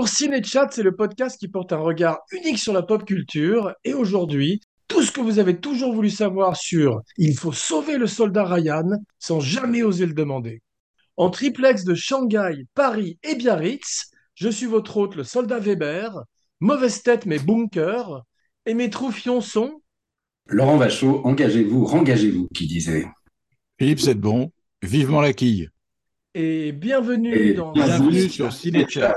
Bonjour, Ciné-Chat, c'est le podcast qui porte un regard unique sur la pop culture. Et aujourd'hui, tout ce que vous avez toujours voulu savoir sur Il faut sauver le soldat Ryan sans jamais oser le demander. En triplex de Shanghai, Paris et Biarritz, je suis votre hôte, le soldat Weber. Mauvaise tête, mais bunker. Et mes troufions sont. Laurent Vachaud, engagez-vous, rengagez-vous, qui disait. Philippe c'est bon. vivement la quille. Et bienvenue Et dans. Bienvenue sur Cinéchat.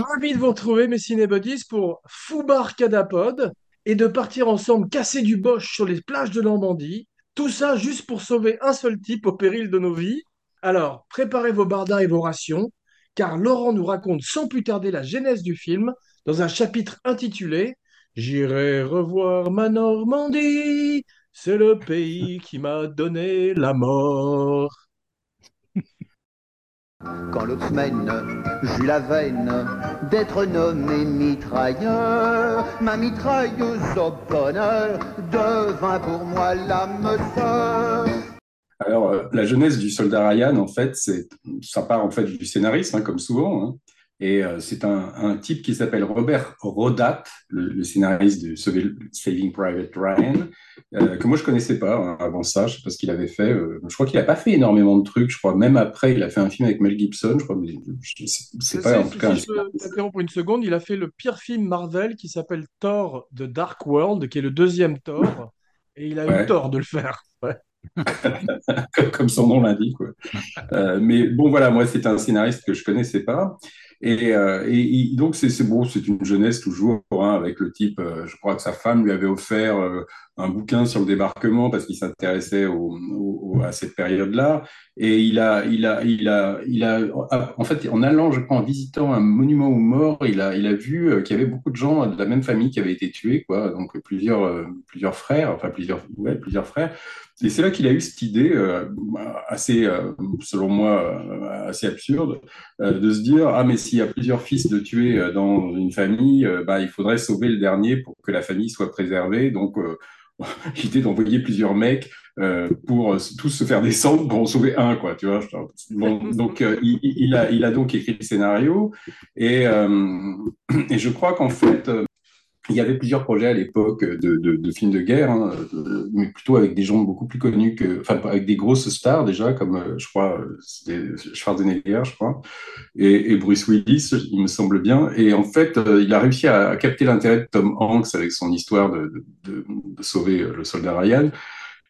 Ravi de vous retrouver, mes cinébodies, pour Foubar Cadapod et de partir ensemble casser du bosch sur les plages de Normandie. Tout ça juste pour sauver un seul type au péril de nos vies. Alors, préparez vos bardas et vos rations, car Laurent nous raconte sans plus tarder la genèse du film dans un chapitre intitulé J'irai revoir ma Normandie, c'est le pays qui m'a donné la mort. Quand l'autre semaine, j'eus la veine d'être nommé mitrailleur, ma mitrailleuse au bonheur devint pour moi l'âme sœur. Alors, euh, la jeunesse du soldat Ryan, en fait, ça part en fait du scénariste, hein, comme souvent. hein. Et euh, c'est un, un type qui s'appelle Robert Rodat, le, le scénariste de Saving Private Ryan, euh, que moi je connaissais pas hein, avant ça. Je sais pas ce qu'il avait fait. euh, je crois qu'il a pas fait énormément de trucs. Je crois même après, il a fait un film avec Mel Gibson. Je crois, mais c'est pas en tout cas. si je peux t'interrompre une seconde, il a fait le pire film Marvel qui s'appelle Thor The Dark World, qui est le deuxième Thor, et il a eu tort de le faire. Ouais. comme, son nom l'indique. Euh, mais bon, voilà, moi, c'est un scénariste que je connaissais pas. Et, euh, et, donc, c'est c'est bon, c'est une jeunesse toujours, hein, avec le type, euh, je crois que sa femme lui avait offert euh, un bouquin sur le débarquement parce qu'il s'intéressait à cette période-là. Et il a, il a, il a, il a, en fait, en allant, je crois, en visitant un monument aux morts, il a, il a vu euh, qu'il y avait beaucoup de gens de la même famille qui avaient été tués, quoi. Donc, plusieurs, euh, plusieurs frères, enfin, plusieurs, plusieurs frères. Et c'est là qu'il a eu cette idée euh, assez, selon moi, assez absurde, de se dire ah mais s'il y a plusieurs fils de tués dans une famille, bah il faudrait sauver le dernier pour que la famille soit préservée. Donc l'idée d'envoyer plusieurs mecs euh, pour euh, tous se faire descendre pour en sauver un quoi, tu vois. Bon, donc euh, il, a il a donc écrit le scénario et euh, et je crois qu'en fait euh, il y avait plusieurs projets à l'époque de, films de guerre, hein, euh, mais plutôt avec des gens beaucoup plus connus que, enfin, avec des grosses stars déjà, comme euh, je crois, euh, Schwarzenegger, je crois, et, Bruce Willis, il me semble bien. Et en fait, il a réussi à, capter l'intérêt de Tom Hanks avec son histoire de, sauver le soldat Ryan.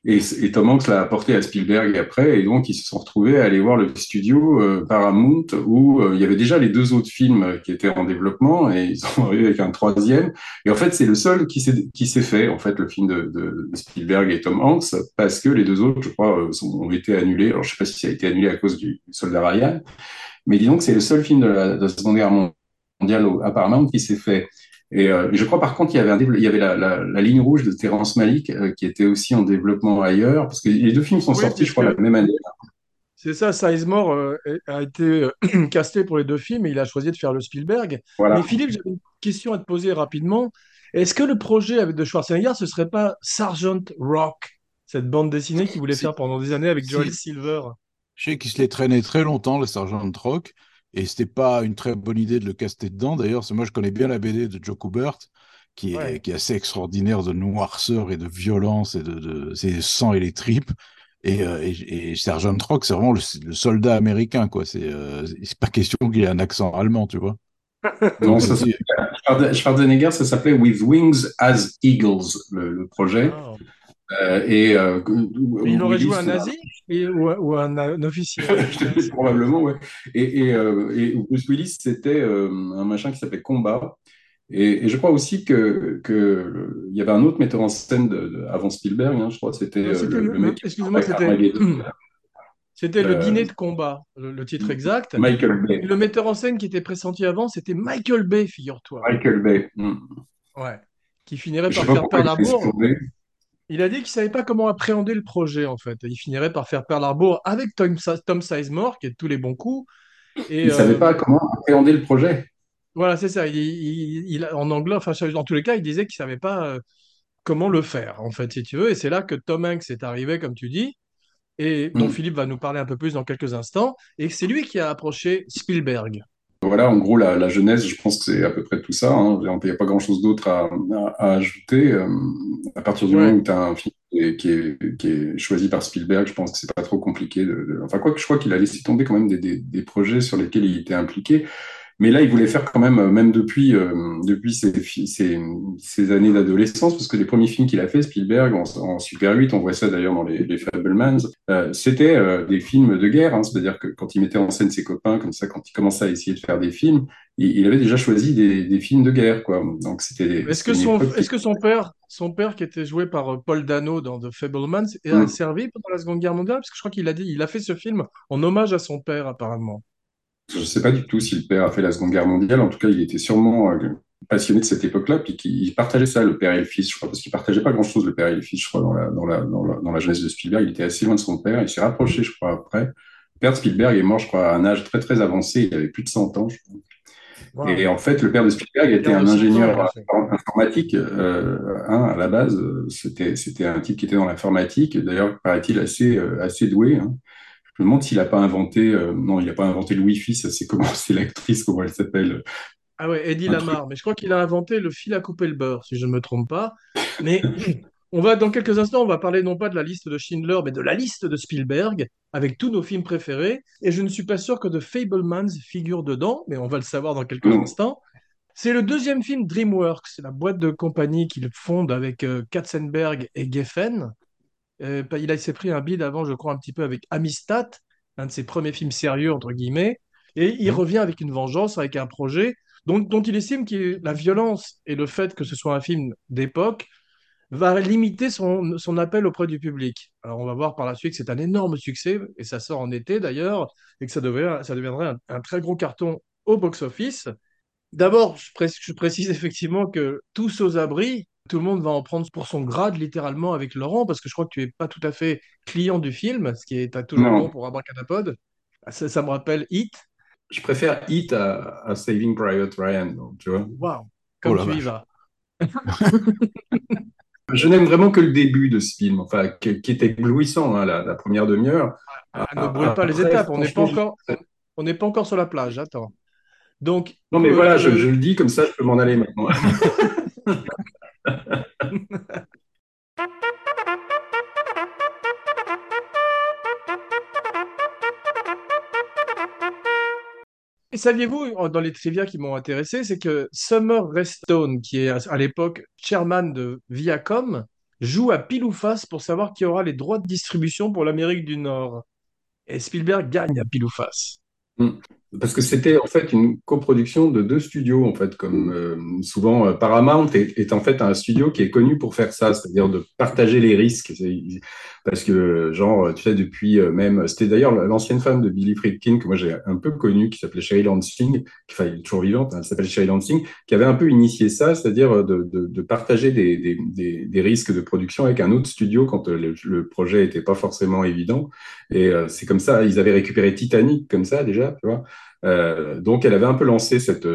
Et, Tom Hanks l'a apporté à Spielberg après, et donc ils se sont retrouvés à aller voir le studio euh, Paramount où euh, il y avait déjà les deux autres films qui étaient en développement, et ils sont arrivés avec un troisième. Et en fait, c'est le seul qui s'est fait, en fait, le film de, Spielberg et Tom Hanks, parce que les deux autres, je crois, euh, ont été annulés. Alors, je sais pas si ça a été annulé à cause du soldat Ryan, mais disons que c'est le seul film de la, de la Seconde Guerre mondiale Paramount qui s'est fait. Et euh, je crois par contre il y avait un il y avait la, la, la ligne rouge de Terrence Malick euh, qui était aussi en développement ailleurs parce que les deux films sont Oui, sortis je crois la même année. C'est ça, Sizemore euh, a été euh, casté pour les deux films et il a choisi de faire le Spielberg. Voilà. Mais Philippe, j'avais une question à te poser rapidement. Est-ce que le projet avec de Schwarzenegger, ce serait pas Sergeant Rock, cette bande dessinée qu'il voulait Si. faire pendant des années avec Si. Joel Silver? Je sais qu'il se les traînait très longtemps, le sergent Rock, et c'était pas une très bonne idée de le caster dedans. D'ailleurs, moi je connais bien la BD de Joe Kubert, qui est, Ouais. qui est assez extraordinaire de noirceur et de violence et de, de c'est le sang et les tripes. Et, euh, et, et Sergeant Rock, c'est vraiment le, le soldat américain, quoi. C'est euh, c'est pas question qu'il ait un accent allemand, tu vois. Non, ça, Schwarzenegger, ça s'appelait With Wings as Eagles, le, le projet. Ah. Euh, et euh, il aurait joué un nazi et- ou, un- ou un, un officier. Probablement, ouais. Et, et, euh, et Bruce Willis, c'était euh, un machin qui s'appelait Combat. Et, je crois aussi que, que il y avait un autre metteur en scène de, de- avant Spielberg, hein, je crois, c'était le, le- le avec c'était- C'était le dîner de combat, le, le titre exact. Michael Bay. le metteur en scène qui était pressenti avant, c'était Michael Bay, figure-toi. Michael Bay. Hmm. Ouais. Qui finirait Je par faire Pearl il a dit qu'il savait pas comment appréhender le projet, en fait. Il finirait par faire Pearl Harbor avec Tom, Sa- Tom Sizemore, qui est de tous les bons coups. Et, Il savait euh, pas comment appréhender le projet. Voilà, c'est ça. Il, il- il- en anglais, enfin, dans tous les cas, il disait qu'il savait pas euh, comment le faire, en fait, si tu veux. Et c'est là que Tom Hanks est arrivé, comme tu dis, et dont Mm. Philippe va nous parler un peu plus dans quelques instants. Et c'est lui qui a approché Spielberg. Voilà, en gros, la, la jeunesse, je pense que c'est à peu près tout ça. hein. Il n'y a pas grand-chose d'autre à, à- à ajouter. Euh, à partir du Ouais. moment où tu as un film qui est, qui est- qui est choisi par Spielberg, je pense que c'est pas trop compliqué. De, de- Enfin, quoi que je crois qu'il a laissé tomber quand même des, des- des projets sur lesquels il était impliqué. Mais là, il voulait faire quand même, euh, même depuis, euh, depuis ses, fi- ses, ses années d'adolescence, parce que les premiers films qu'il a fait, Spielberg, en, en Super 8, on voit ça d'ailleurs dans les, les Fablemans, euh, c'était euh, des films de guerre. hein. C'est-à-dire que quand il mettait en scène ses copains, comme ça, quand il commençait à essayer de faire des films, il, il avait déjà choisi des, des films de guerre, quoi. Donc c'était. Est-ce que son, est-ce que son père, son père qui était joué par Paul Dano dans The Fablemans, a Mm. servi pendant la Seconde Guerre mondiale? Parce que je crois qu'il a dit, il a fait ce film en hommage à son père, apparemment. Je ne sais pas du tout si le père a fait la Seconde Guerre mondiale. En tout cas, il était sûrement euh, passionné de cette époque-là, puis qu'il il partageait ça, le père et le fils, je crois, parce qu'il partageait pas grand-chose, le père et le fils, je crois, dans la, dans la, dans la, dans la jeunesse de Spielberg. Il était assez loin de son père. Il s'est rapproché, je crois, après. Le père de Spielberg est mort, je crois, à un âge très, très avancé. Il avait plus de 100 ans, je crois. Wow. Et en fait, le père de Spielberg était un de 100 ans, ingénieur informatique. Euh, hein, à la base, c'était c'était un type qui était dans l'informatique. D'ailleurs, paraît-il assez euh, assez doué. Hein. Je me demande s'il n'a pas inventé. euh, non, il n'a pas inventé le Wi-Fi. Ça, c'est comment C'est l'actrice, comment elle s'appelle Ah ouais, Eddie Lamar. Mais je crois qu'il a inventé le fil à couper le beurre, si je ne me trompe pas. Mais on va, dans quelques instants, on va parler non pas de la liste de Schindler, mais de la liste de Spielberg, avec tous nos films préférés. Et je ne suis pas sûr que The Fablemans figure dedans, mais on va le savoir dans quelques Non. instants. C'est le deuxième film DreamWorks, c'est la boîte de compagnie qu'il fonde avec euh, Katzenberg et Geffen. Euh, il a- il s'est pris un bid avant, je crois, un petit peu avec Amistad, un de ses premiers films sérieux, entre guillemets. Et il Mhm. revient avec une vengeance, avec un projet dont, dont il estime que la violence et le fait que ce soit un film d'époque va limiter son, son appel auprès du public. Alors on va voir par la suite que c'est un énorme succès, et ça sort en été d'ailleurs, et que ça, devait- ça deviendrait un, un très gros carton au box-office. D'abord, je, pré- je précise effectivement que tous aux abris, tout le monde va en prendre pour son grade littéralement avec Laurent, parce que je crois que tu n'es pas tout à fait client du film, ce qui est à toujours Non. bon pour Abracadapod. Ça, ça me rappelle Hit. Je préfère Hit à, à Saving Private Ryan. donc, tu vois. Waouh, comme Oh tu y vas. Je n'aime vraiment que le début de ce film, enfin, qui, qui est éblouissant, hein, la, la première demi-heure. Ah, ne brûle pas les étapes, on n'est pas encore, on n'est pas encore sur la plage. Attends. Donc, Non, mais euh, voilà, je, euh, je le dis comme ça, je peux m'en aller maintenant. Et saviez-vous, dans les trivia qui m'ont intéressé, c'est que Summer Redstone, qui est à l'époque chairman de Viacom, joue à pile ou face pour savoir qui aura les droits de distribution pour l'Amérique du Nord. Et Spielberg gagne à pile ou face. Parce que c'était en fait une coproduction de deux studios, en fait, comme euh, souvent euh, Paramount est, est en fait un studio qui est connu pour faire ça, c'est-à-dire de partager les risques. Parce que, genre, tu sais, depuis euh, même, c'était d'ailleurs l'ancienne femme de Billy Friedkin que moi j'ai un peu connue, qui s'appelait Sherry Lansing, qui enfin, est toujours vivante, hein, elle s'appelle Sherry Lansing, qui avait un peu initié ça, c'est-à-dire de, de, de partager des, des, des, risques de production avec un autre studio quand euh, le, le projet n'était pas forcément évident. Et euh, c'est comme ça, ils avaient récupéré Titanic comme ça déjà, tu vois. Euh, donc, elle avait un peu lancé cette,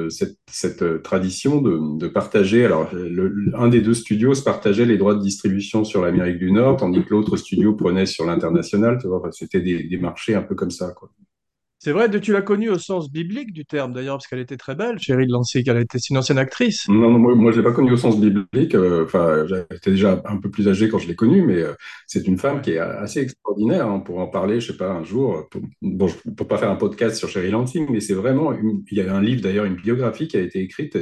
cette, tradition de, de partager. Alors, le, un des deux studios se partageait les droits de distribution sur l'Amérique du Nord, tandis que l'autre studio prenait sur l'international. C'était des, des marchés un peu comme ça, quoi. C'est vrai, tu l'as connue au sens biblique du terme, d'ailleurs, parce qu'elle était très belle, Cheryl Lansing, elle était une ancienne actrice. Non, moi, moi, je l'ai pas connue au sens biblique. euh, Enfin, j'étais déjà un peu plus âgé quand je l'ai connue, mais euh, c'est une femme qui est assez extraordinaire. hein, pour en parler, je sais pas, un jour. Pour, bon, je peux pas faire un podcast sur Sherry Lansing, mais c'est vraiment. il y a un livre d'ailleurs, une biographie qui a été écrite.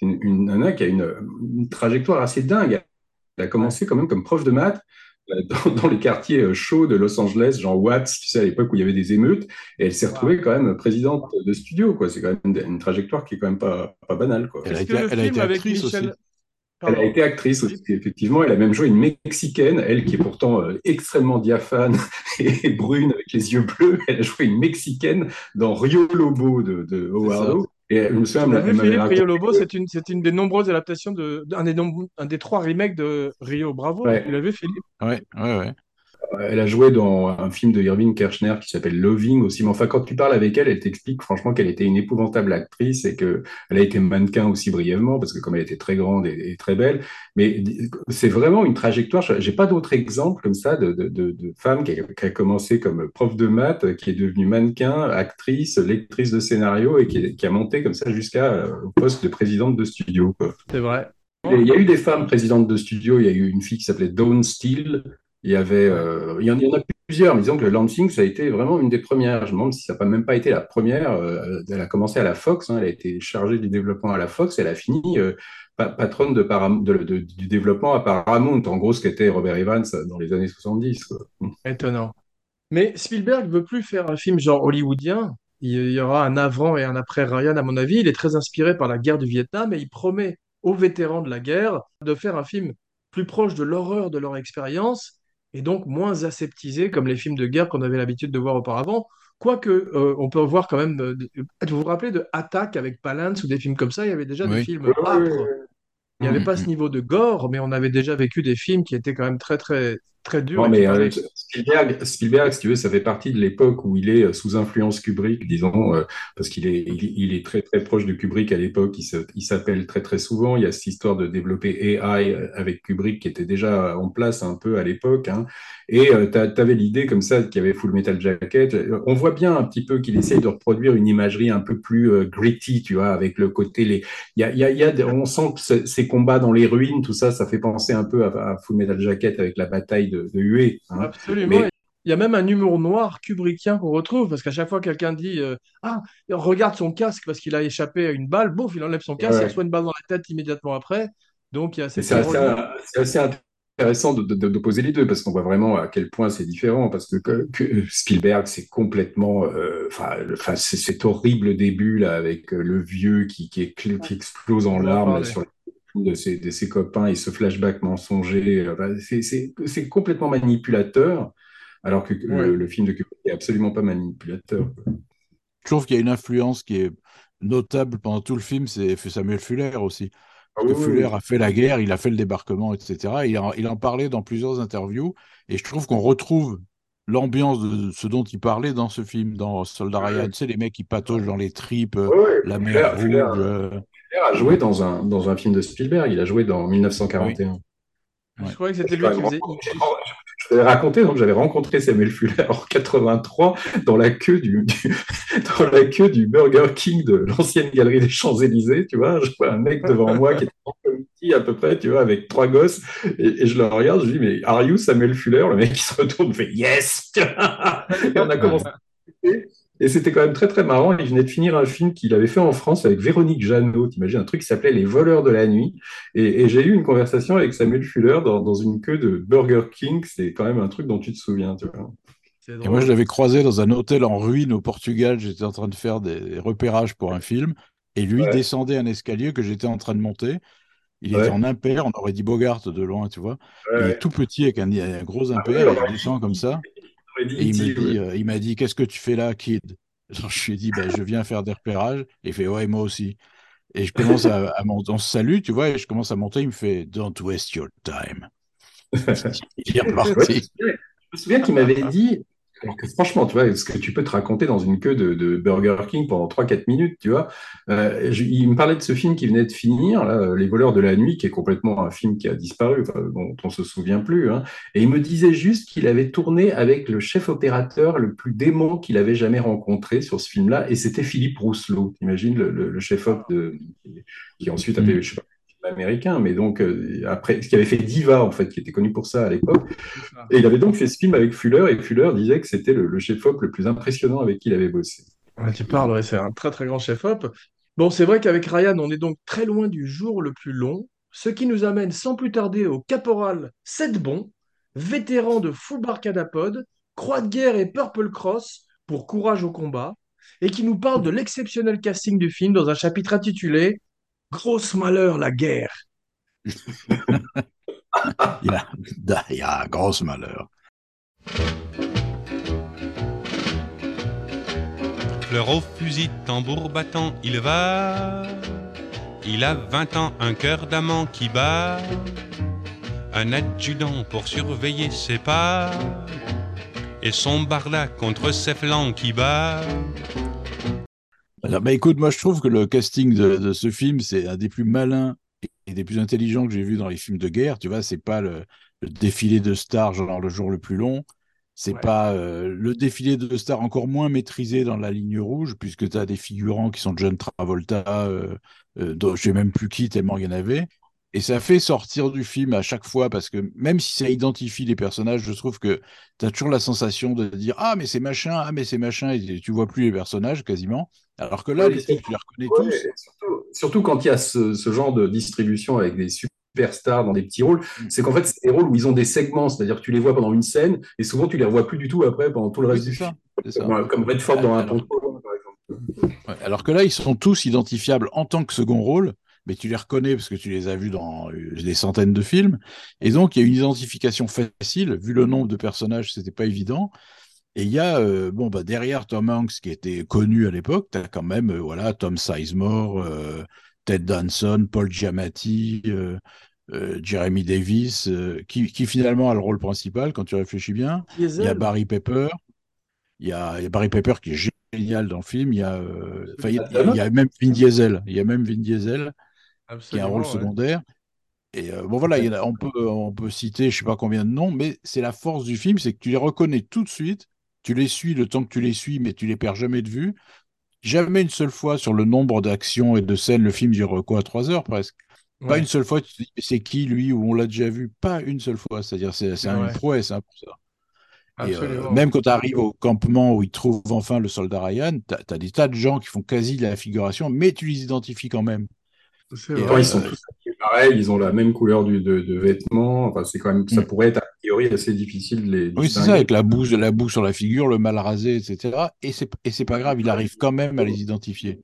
Une, une nana qui a une, trajectoire assez dingue. Elle a commencé quand même comme prof de maths dans, dans les quartiers euh, chauds de Los Angeles, genre Watts, tu sais, à l'époque où il y avait des émeutes, et elle s'est retrouvée quand même présidente de studio, quoi. C'est quand même une, trajectoire qui est quand même pas, pas banale, quoi. Elle a été, elle a actrice Michel- aussi. Elle a été actrice aussi, effectivement. Elle a même joué une Mexicaine, elle qui est pourtant euh, extrêmement diaphane et brune avec les yeux bleus. Elle a joué une Mexicaine dans Rio Lobo de, de Howard. Et je me souviens, elle vu, Philippe, Rio Lobo, que- c'est une, c'est une des nombreuses adaptations de, un des, nom- un des trois remakes de Rio. Bravo, Ouais. tu l'as vu, Philippe? Ouais, ouais, ouais. Elle a joué dans un film de Irving Kershner qui s'appelle Loving aussi. Mais enfin, quand tu parles avec elle, elle t'explique franchement qu'elle était une épouvantable actrice et qu'elle a été mannequin aussi brièvement parce que comme elle était très grande et, très belle. Mais c'est vraiment une trajectoire. J'ai pas d'autres exemples comme ça de, de, de, femme qui a, commencé comme prof de maths, qui est devenue mannequin, actrice, lectrice de scénario et qui, qui a monté comme ça jusqu'à euh, au poste de présidente de studio. C'est vrai. Il y a eu des femmes présidentes de studio. Il y a eu une fille qui s'appelait Dawn Steele il y avait, euh, il, y en, a plusieurs, mais disons que le Lansing, ça a été vraiment une des premières. Je me demande si ça n'a même pas été la première. Euh, elle a commencé à la Fox, hein, elle a été chargée du développement à la Fox, et elle a fini euh, patronne de, du développement à Paramount, en gros ce qu'était Robert Evans dans les années 70. Étonnant. Mais Spielberg veut plus faire un film genre hollywoodien. Il y aura un avant et un après Ryan, à mon avis. Il est très inspiré par la guerre du Vietnam et il promet aux vétérans de la guerre de faire un film plus proche de l'horreur de leur expérience et donc moins aseptisé comme les films de guerre qu'on avait l'habitude de voir auparavant. Quoique, euh, on peut voir quand même. Euh, vous vous rappelez de Attack avec Palance ou des films comme ça? Il y avait déjà des films âpres. Il n'y avait pas ce niveau de gore, mais on avait déjà vécu des films qui étaient quand même très, très, très dur. Non, mais euh, Spielberg, Spielberg, si tu veux, ça fait partie de l'époque où il est euh, sous influence Kubrick, disons, euh, parce qu'il est, il, est très très proche de Kubrick à l'époque. Il s'appelle très très souvent. Il y a cette histoire de développer AI avec Kubrick qui était déjà en place un peu à l'époque. Hein. Et tu avais l'idée comme ça qu'il y avait Full Metal Jacket. On voit bien un petit peu qu'il essaye de reproduire une imagerie un peu plus gritty, tu vois, avec le côté les. Il y a, il y a, on sent que ces combats dans les ruines, tout ça, ça fait penser un peu à, à Full Metal Jacket avec la bataille de de, hein. Absolument. Il y a même un humour noir kubrickien qu'on retrouve, parce qu'à chaque fois quelqu'un dit euh, Ah, regarde son casque parce qu'il a échappé à une balle, bouf, il enlève son casque, il reçoit une balle dans la tête immédiatement après. Donc il y a C'est assez, intéressant de, poser les deux, parce qu'on voit vraiment à quel point c'est différent, parce que, Spielberg, c'est complètement. Euh, enfin, c'est cet horrible début là, avec euh, le vieux qui, qui, explose en larmes sur de ses, de ses, copains et ce flashback mensonger. Euh, c'est complètement manipulateur, alors que le, film de Kubrick n'est absolument pas manipulateur. Je trouve qu'il y a une influence qui est notable pendant tout le film, c'est Samuel Fuller aussi. Ah que Fuller a fait la guerre, il a fait le débarquement, etc. Il en, il en parlait dans plusieurs interviews, et je trouve qu'on retrouve l'ambiance de ce dont il parlait dans ce film, dans Soldat Ryan. Tu sais, les mecs qui pataugent dans les tripes, la mer rouge. Euh, a joué dans un, dans un film de Spielberg. Il a joué dans 1941. Je croyais que c'était lui qui faisait. Je vais raconter, donc j'avais rencontré Samuel Fuller en 83 dans la queue du, dans la queue du Burger King de l'ancienne galerie des Champs-Élysées, tu vois. Je vois un mec devant moi qui était petit à peu près, tu vois, avec trois gosses, et, je le regarde, je dis mais are you Samuel Fuller? Le mec qui se retourne fait yes. et on a commencé à et c'était quand même très très marrant. Il venait de finir un film qu'il avait fait en France avec Véronique Jeannot, t'imagines, un truc qui s'appelait Les voleurs de la nuit. Et, j'ai eu une conversation avec Samuel Fuller dans, une queue de Burger King. C'est quand même un truc dont tu te souviens, tu vois. Et moi, je l'avais croisé dans un hôtel en ruine au Portugal. J'étais en train de faire des repérages pour un film. Et lui descendait un escalier que j'étais en train de monter. Il était en impair, on aurait dit Bogart de loin, tu vois. Il est tout petit avec un, gros ah impair, il descend comme ça. Et il m'a dit, euh, il m'a dit, qu'est-ce que tu fais là, kid? Je lui ai dit, ben, je viens faire des repérages. Et il fait, ouais, moi aussi. Et je commence à, monter. On se salue, tu vois, et je commence à monter. Il me fait, don't waste your time. il est reparti. Je me souviens qu'il m'avait dit, franchement, tu vois, ce que tu peux te raconter dans une queue de, Burger King pendant 3-4 minutes, tu vois. Euh, il me parlait de ce film qui venait de finir, là, Les voleurs de la nuit, qui est complètement un film qui a disparu, dont on se souvient plus. Hein. Et il me disait juste qu'il avait tourné avec le chef opérateur le plus dément qu'il avait jamais rencontré sur ce film-là, et c'était Philippe Rousselot. Imagine le, chef-op qui ensuite a fait, je sais pas, américain, mais donc euh, après, ce qui avait fait Diva en fait, qui était connu pour ça à l'époque. Et il avait donc fait ce film avec Fuller, et Fuller disait que c'était le, chef-op le plus impressionnant avec qui il avait bossé. tu parles, c'est un très très grand chef-op. Bon, c'est vrai qu'avec Ryan, on est donc très loin du jour le plus long, ce qui nous amène sans plus tarder au caporal Bon, vétéran de Full Bar Cadapod, Croix de guerre et Purple Cross pour Courage au combat, et qui nous parle de l'exceptionnel casting du film dans un chapitre intitulé Grosse malheur, la guerre. il, y a, grosse malheur. Fleur au fusil, tambour battant, il va. Il a vingt ans, un cœur d'amant qui bat. un adjudant pour surveiller ses pas, et son barda contre ses flancs qui bat. Alors, bah, écoute, moi je trouve que le casting de, de ce film, c'est un des plus malins et des plus intelligents que j'ai vu dans les films de guerre. Tu vois, c'est pas le, le défilé de stars genre le jour le plus long. C'est Ouais. pas euh, le défilé de stars encore moins maîtrisé dans la ligne rouge, puisque tu as des figurants qui sont John Travolta, euh, euh, dont je sais même plus qui, tellement il y en avait. Et ça fait sortir du film à chaque fois, parce que même si ça identifie les personnages, je trouve que tu as toujours la sensation de dire Ah, mais c'est machin, ah, mais c'est machin, et tu vois plus les personnages quasiment. Alors que là, Ouais, les types, tu les reconnais Ouais, tous. surtout, surtout quand il y a ce, ce genre de distribution avec des superstars dans des petits rôles, c'est qu'en fait, c'est des rôles où ils ont des segments, c'est-à-dire que tu les vois pendant une scène et souvent tu les revois plus du tout après pendant tout le reste du ça. film. Ça. Comme, comme Redford dans un contrôle, par exemple. Ouais, alors que là, ils sont tous identifiables en tant que second rôle, mais tu les reconnais parce que tu les as vus dans euh, des centaines de films. Et donc, il y a une identification facile, vu le nombre de personnages, c'était pas évident. Et il y a, euh, bon, bah, derrière Tom Hanks, qui était connu à l'époque, tu as quand même, euh, voilà, Tom Sizemore, euh, Ted Danson, Paul Giamatti, Jeremy Davis, qui, qui finalement a le rôle principal quand tu réfléchis bien. Il y a. Barry Pepper. Il y a, il y a Barry Pepper qui est génial dans le film. Il y a, enfin, il y a- il y a même Vin Diesel. Il y a même Vin Diesel qui a un rôle ouais. secondaire. Et euh, bon, voilà, il y en a- on, peut, on peut citer je sais pas combien de noms, mais c'est la force du film, c'est que tu les reconnais tout de suite. Tu les suis le temps que tu les suis, mais tu les perds jamais de vue. Jamais une seule fois sur le nombre d'actions et de scènes, le film dure quoi, trois heures presque. Pas une seule fois, tu te dis, mais c'est qui lui ou on l'a déjà vu? Pas une seule fois. C'est-à-dire, c'est Ouais. une prouesse hein, pour ça. Et, euh, Absolument. même quand tu arrives au campement où ils trouvent enfin le soldat Ryan, tu as, des tas de gens qui font quasi la figuration, mais tu les identifies quand même. C'est Et vrai. Pourtant, euh, ils sont tous habillés pareil, ils ont la même couleur du- de, de vêtements. Enfin, c'est quand même, ça Mm. pourrait être a priori assez difficile de les Oui, c'est ça, avec la boue, la boue sur la figure, le mal rasé, etc. Et c'est et c'est pas grave, il arrive quand même à les identifier.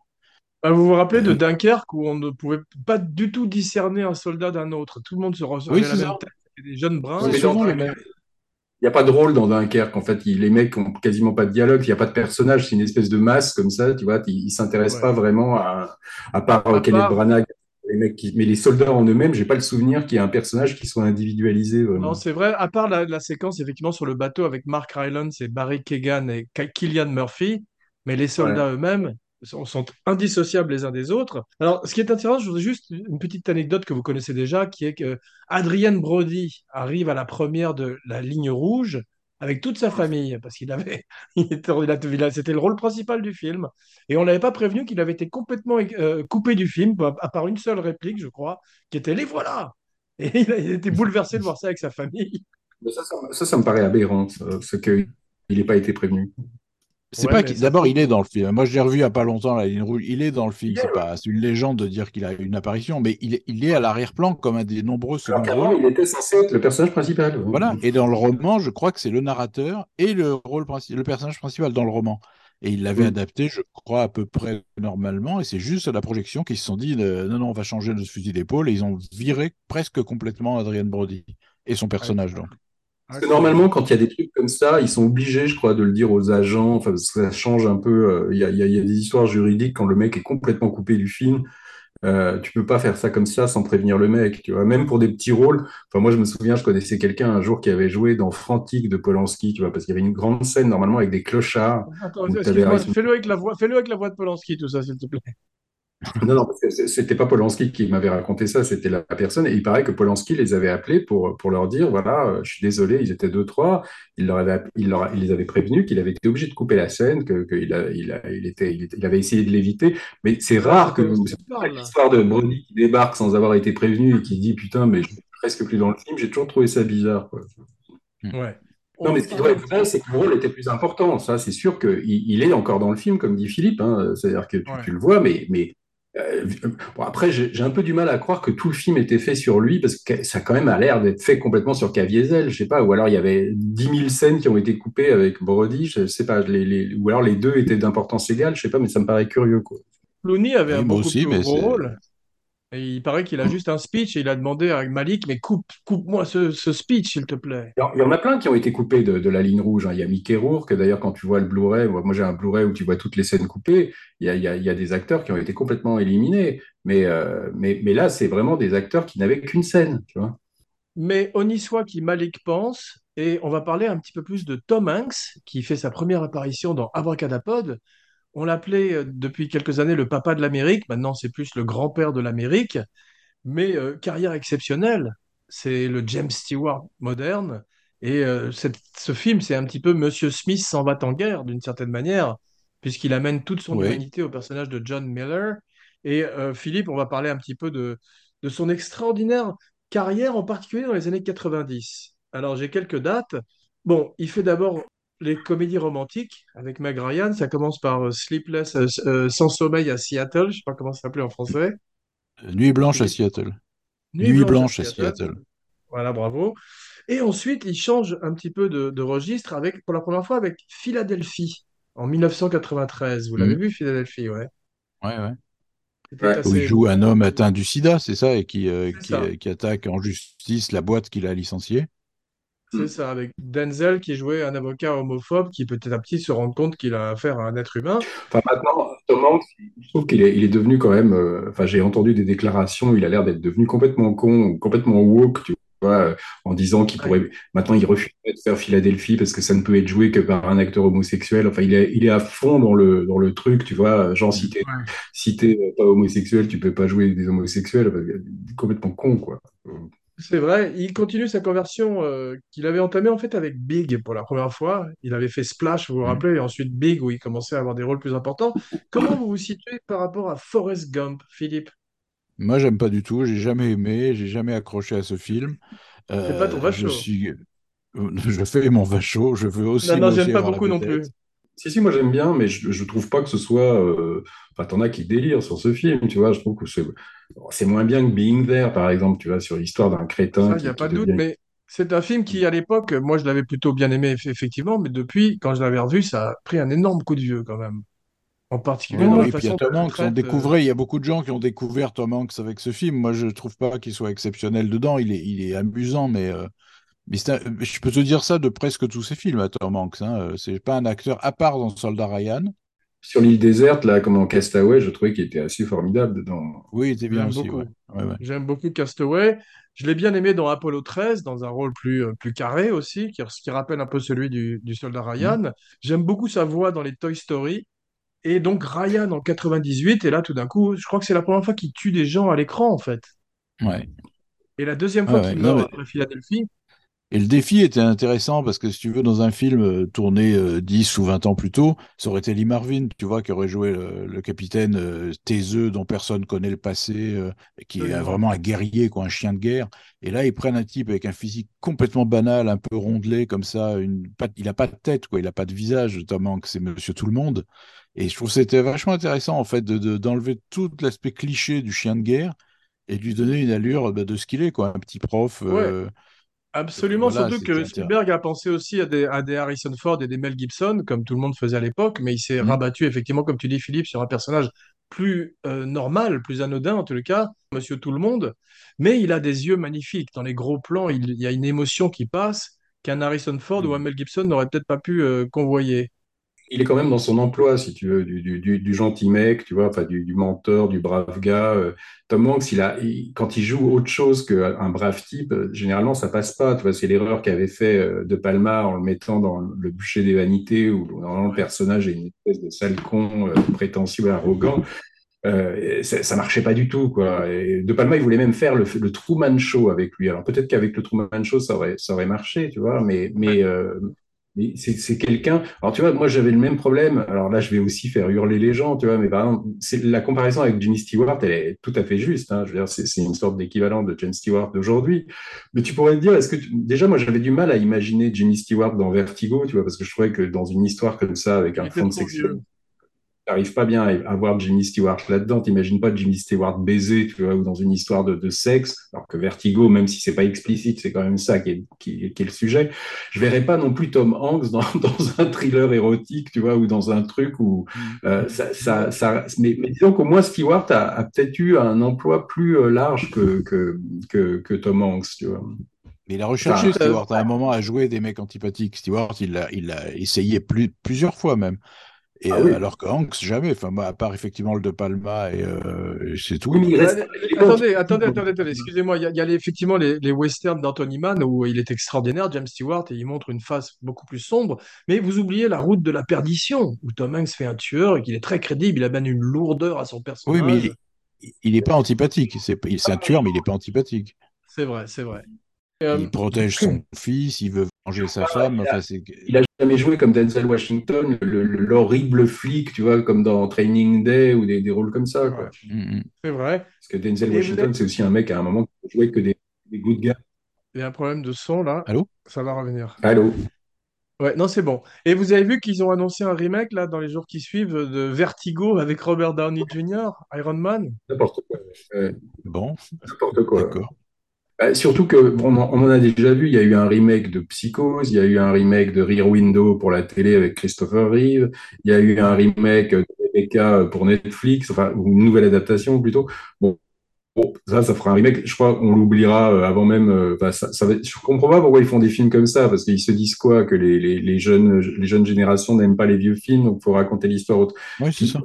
Bah, vous vous rappelez de Euh, Dunkerque où on ne pouvait pas du tout discerner un soldat d'un autre. Tout le monde se ressemblait Oui, à la c'est même ça. tête. C'était des jeunes bruns. C'est mais souvent dans les Dunkerque, mêmes. Il n'y a pas de rôle dans Dunkerque. En fait, les mecs ont quasiment pas de dialogue. Il n'y a pas de personnage. C'est une espèce de masse comme ça. Tu vois, ils, ils s'intéressent Ouais. pas vraiment à, à part À euh, Kenneth part- Branagh. Les mecs qui- mais les soldats en eux-mêmes, j'ai pas le souvenir qu'il y ait un personnage qui soit individualisé. vraiment. Non, c'est vrai, à part la, la séquence effectivement sur le bateau avec Mark Rylance et Barry Keoghan et Killian Murphy, mais les soldats eux-mêmes sont, sont indissociables les uns des autres. Alors, ce qui est intéressant, je voudrais juste une petite anecdote que vous connaissez déjà, qui est que Adrian Brody arrive à la première de La Ligne Rouge avec toute sa famille, parce qu'il avait, il était, c'était le rôle principal du film, et on l'avait pas prévenu qu'il avait été complètement euh, coupé du film, à, part une seule réplique, je crois, qui était les voilà. Et il a été bouleversé de voir ça avec sa famille. Ça, ça, ça, ça me paraît aberrant, ce qu'il n'ait pas été prévenu. C'est Ouais, pas qu'il- D'abord, il est dans le film. Moi, je l'ai revu il y a pas longtemps, la ligne rouge. Il est dans le film. Il est, C'est pas, c'est une légende de dire qu'il a une apparition, mais il est, il est à l'arrière-plan comme un des nombreux rôles. il était censé être le personnage principal. Voilà. Et dans le roman, je crois que c'est le narrateur et le rôle princi- le personnage principal dans le roman. Et il l'avait adapté, je crois, à peu près normalement. Et c'est juste à la projection qu'ils se sont dit, euh, non, non, on va changer notre fusil d'épaule. Et ils ont viré presque complètement Adrian Brody et son personnage, donc. Parce que normalement, quand il y a des trucs comme ça, ils sont obligés, je crois, de le dire aux agents. Enfin, parce que ça change un peu. euh, Il y a, y y des histoires juridiques quand le mec est complètement coupé du film. Euh, tu peux pas faire ça comme ça sans prévenir le mec, tu vois. Même pour des petits rôles. Enfin, moi, je me souviens, je connaissais quelqu'un un jour qui avait joué dans Frantic de Polanski, tu vois, parce qu'il y avait une grande scène normalement avec des clochards. Attends, excuse-moi, fais-le avec la voix, fais-le avec la voix de Polanski, tout ça, s'il te plaît. Non, non, parce que c'est- c'était pas Polanski qui m'avait raconté ça, c'était la personne. Et il paraît que Polanski les avait appelés pour, pour leur dire, voilà, euh, je suis désolé, ils étaient deux, trois. Il, leur avait, il, leur, il les avait prévenus qu'il avait été obligé de couper la scène, que, qu'il a, il, a- il était, il, avait essayé de l'éviter. Mais c'est rare que l'histoire de Brony qui débarque sans avoir été prévenu et qui dit, putain, mais je suis presque plus dans le film, j'ai toujours trouvé ça bizarre. quoi. Ouais. Non, mais ce qui doit être vrai, c'est que le rôle était plus important. Ça, c'est sûr qu'il il est encore dans le film, comme dit Philippe. hein. C'est-à-dire que tu, Ouais. tu le vois, mais, mais bon, après, j'ai un peu du mal à croire que tout le film était fait sur lui, parce que ça quand même a l'air d'être fait complètement sur Caviezel, je sais pas. Ou alors il y avait 10 000 scènes qui ont été coupées avec Brody, je sais pas. Les, les- ou alors les deux étaient d'importance égale, je sais pas, mais ça me paraît curieux, quoi. Clooney avait Oui, un beaucoup aussi, plus mais gros c'est- rôle. Et il paraît qu'il a juste un speech et il a demandé à Malik, mais coupe, coupe-moi ce, ce speech, s'il te plaît. Il y en- a plein qui ont été coupés de, de la ligne rouge. hein. Il y a Mickey Rourke, d'ailleurs, quand tu vois le Blu-ray, moi moi, j'ai un Blu-ray où tu vois toutes les scènes coupées, il y a, il y a- il y a des acteurs qui ont été complètement éliminés. Mais, euh, mais, mais là, c'est vraiment des acteurs qui n'avaient qu'une scène, tu vois. Mais on y soit qui Malik pense, et on va parler un petit peu plus de Tom Hanks, qui fait sa première apparition dans Abracadapod. On l'appelait euh, depuis quelques années le papa de l'Amérique, maintenant c'est plus le grand-père de l'Amérique, mais euh, carrière exceptionnelle. C'est le James Stewart moderne. Et euh, cette- ce film, c'est un petit peu Monsieur Smith s'en va en guerre, d'une certaine manière, puisqu'il amène toute son Oui. humanité au personnage de John Miller. Et euh, Philippe, on va parler un petit peu de, de son extraordinaire carrière, en particulier dans les années 90. Alors, j'ai quelques dates. Bon, il fait d'abord les comédies romantiques avec Meg Ryan. Ça commence par euh, Sleepless, euh, euh, Sans sommeil à Seattle. Je sais pas comment ça s'appelait en français. Nuit blanche à. Seattle. Nuit Nuit blanche à blanche à Seattle. Seattle. Voilà, bravo. Et ensuite, il change un petit peu de, de registre avec, pour la première fois avec Philadelphie en 1993. Vous l'avez Mhm. vu, Philadelphie, ouais. Ouais, ouais. Où il joue un homme atteint du sida, c'est ça, et qui, euh, qui, ça. qui attaque en justice la boîte qu'il a licenciée. C'est ça, avec Denzel qui jouait un avocat homophobe qui petit à petit se rend compte qu'il a affaire à un être humain. Enfin, maintenant, Tom Hanks, je trouve qu'il est, il est devenu quand même. euh, enfin, j'ai entendu des déclarations, il a l'air d'être devenu complètement con, complètement woke, tu vois, euh, en disant qu'il Ouais. pourrait. Maintenant, il refuse de faire Philadelphie parce que ça ne peut être joué que par un acteur homosexuel. Enfin, il est, il est à fond dans le, dans le truc, tu vois. Genre, si t'es, Ouais. si t'es euh, pas homosexuel, tu peux pas jouer des homosexuels. Enfin, complètement con, quoi. C'est vrai, il continue sa conversion euh, qu'il avait entamée en fait avec Big pour la première fois. Il avait fait Splash, vous vous Mhm. rappelez, et ensuite Big où il commençait à avoir des rôles plus importants. Comment vous vous situez par rapport à Forrest Gump, Philippe? Moi, j'aime pas du tout, j'ai jamais aimé, j'ai jamais accroché à ce film. C'est pas ton Euh, je vacho. suis, je fais mon vacho, je veux aussi Non, moi non, j'aime aussi pas avoir la beaucoup non plus. vedette. Si, si, moi j'aime bien, mais je, je trouve pas que ce soit. euh, Enfin, t'en as qui délirent sur ce film, tu vois. Je trouve que c'est c'est moins bien que Being There, par exemple, tu vois, sur l'histoire d'un crétin Ça, il n'y a pas de doute, devient. mais c'est un film qui, à l'époque, moi, je l'avais plutôt bien aimé, eff- effectivement, mais depuis, quand je l'avais revu, ça a pris un énorme coup de vieux, quand même. En particulier Oui, dans la oui, puis il y a Tom Hanks, on euh, découvrait, il y a beaucoup de gens qui ont découvert Tom Hanks avec ce film. Moi, je trouve pas qu'il soit exceptionnel dedans, il est, il est amusant, mais, euh, mais c'est un- je peux te dire ça de presque tous ses films à Tom Hanks. Hein. Euh, C'est pas un acteur, à part dans Soldat Ryan. Sur l'île déserte, là, comme en Castaway, je trouvais qu'il était assez formidable dedans. Oui, il était bien aussi, ouais. beaucoup. Ouais, ouais. J'aime beaucoup Castaway. Je l'ai bien aimé dans Apollo 13, dans un rôle plus, euh, plus carré aussi, qui, qui rappelle un peu celui du, du soldat. Ryan. J'aime beaucoup sa voix dans les Toy Story. Et donc Ryan en 98, et là tout d'un coup, je crois que c'est la première fois qu'il tue des gens à l'écran en fait. Ouais. Et la deuxième fois ouais. qu'il meurt après Philadelphie, Et le défi était intéressant parce que si tu veux, dans un film euh, tourné euh, 10 ou 20 ans plus tôt, ça aurait été Lee Marvin, tu vois, qui aurait joué le, le capitaine euh, taiseux dont personne connaît le passé, euh, qui est vraiment un guerrier, quoi, un chien de guerre. Et là, ils prennent un type avec un physique complètement banal, un peu rondelé comme ça. Une, il n'a pas de tête, quoi, il n'a pas de visage, Tom Hanks, c'est Monsieur Tout le Monde. Et je trouve que c'était vachement intéressant, en fait, de, de- d'enlever tout l'aspect cliché du chien de guerre et de lui donner une allure bah, de ce qu'il est, quoi, un petit prof. ouais, euh, absolument. voilà, Surtout que Spielberg a pensé aussi à des, à des Harrison Ford et des Mel Gibson, comme tout le monde faisait à l'époque, mais il s'est Hmm. rabattu effectivement, comme tu dis Philippe, sur un personnage plus euh, normal, plus anodin en tout cas, Monsieur Tout le Monde. Mais il a des yeux magnifiques. Dans les gros plans, il, il y a une émotion qui passe qu'un Harrison Ford ou un Mm. Mel Gibson n'aurait peut-être pas pu euh, convoyer. Il est quand même dans son emploi, si tu veux, du, du, du, du gentil mec, tu vois, enfin, du, du menteur, du brave gars. Euh, Tom Hanks, il a, il- quand il joue autre chose qu'un brave type, euh, généralement, ça passe pas. Tu vois, c'est l'erreur qu'avait fait euh, De Palma en le mettant dans le bûcher des vanités, où normalement, le personnage est une espèce de sale con, euh, prétentieux, arrogant. Euh, ça, ça marchait pas du tout, quoi. Et De Palma, il voulait même faire le, le Truman Show avec lui. Alors peut-être qu'avec le Truman Show, ça aurait, ça aurait marché, tu vois, mais, mais, euh, mais c'est c'est quelqu'un. Alors tu vois, moi j'avais le même problème. Alors là, je vais aussi faire hurler les gens, tu vois, mais par exemple, c'est la comparaison avec Jimmy Stewart, elle est tout à fait juste. Hein. Je veux dire, c'est c'est une sorte d'équivalent de Jon Stewart d'aujourd'hui. Mais tu pourrais te dire, est-ce que tu- déjà, moi j'avais du mal à imaginer Jimmy Stewart dans Vertigo, tu vois, parce que je trouvais que dans une histoire comme ça, avec un fond de T'arrives pas bien à voir Jimmy Stewart là-dedans. T'imagines pas Jimmy Stewart baiser, tu vois, ou dans une histoire de, de sexe, alors que Vertigo, même si c'est pas explicite, c'est quand même ça qui est, qui, qui est le sujet. Je verrais pas non plus Tom Hanks dans, dans un thriller érotique, tu vois, ou dans un truc où euh, ça, ça, ça, mais, mais disons qu'au moins Stewart a, a peut-être eu un emploi plus euh, large que, que, que, que Tom Hanks, tu vois. Mais il a recherché, Enfin, euh, Stewart, à un moment, à jouer des mecs antipathiques. Stewart, il l'a il a essayé plus, plusieurs fois même. Et Ah euh, alors que Hanks, jamais. Enfin, à part effectivement le De Palma et, euh, et c'est tout. Oui, mais il reste- Euh, Attendez, attendez, attendez, attendez, excusez-moi, il y a, il y a les- effectivement les, les westerns d'Anthony Mann où il est extraordinaire, James Stewart, et il montre une face beaucoup plus sombre, mais vous oubliez la route de la perdition, où Tom Hanks fait un tueur et qu'il est très crédible, il amène une lourdeur à son Oui, mais personnage. il, il est pas antipathique. C'est un tueur, mais il est pas antipathique. C'est vrai, c'est vrai. Euh, Il protège son fils, il veut venger sa femme. Enfin, c'est Il a jamais joué comme Denzel Washington, le- le- l'horrible flic, tu vois, comme dans Training Day ou des, des rôles comme ça. Ouais. Mm, mm. c'est vrai. Parce que Denzel Et Washington, c'est aussi un mec à un moment qui jouer que des, des good guys. Il y a un problème de son là, Allô? Ça va revenir. Allô? Ouais, non, c'est bon. Et vous avez vu qu'ils ont annoncé un remake là dans les jours qui suivent de Vertigo avec Robert Downey Jr., Iron Man? N'importe quoi. Euh, Bon, N'importe quoi. d'accord. Bah, surtout que on en a déjà vu, il y a eu un remake de Psychose, il y a eu un remake de Rear Window pour la télé avec Christopher Reeve, il y a eu un remake de Rebecca pour Netflix, enfin, une nouvelle adaptation plutôt. Bon, bon, ça, ça fera un remake. Je crois qu'on l'oubliera euh, avant même. enfin, ça, ça va, je comprends pas pourquoi ils font des films comme ça, parce qu'ils se disent quoi, que les, les, les jeunes, les jeunes générations n'aiment pas les vieux films, donc faut raconter l'histoire autre. Oui, c'est ça.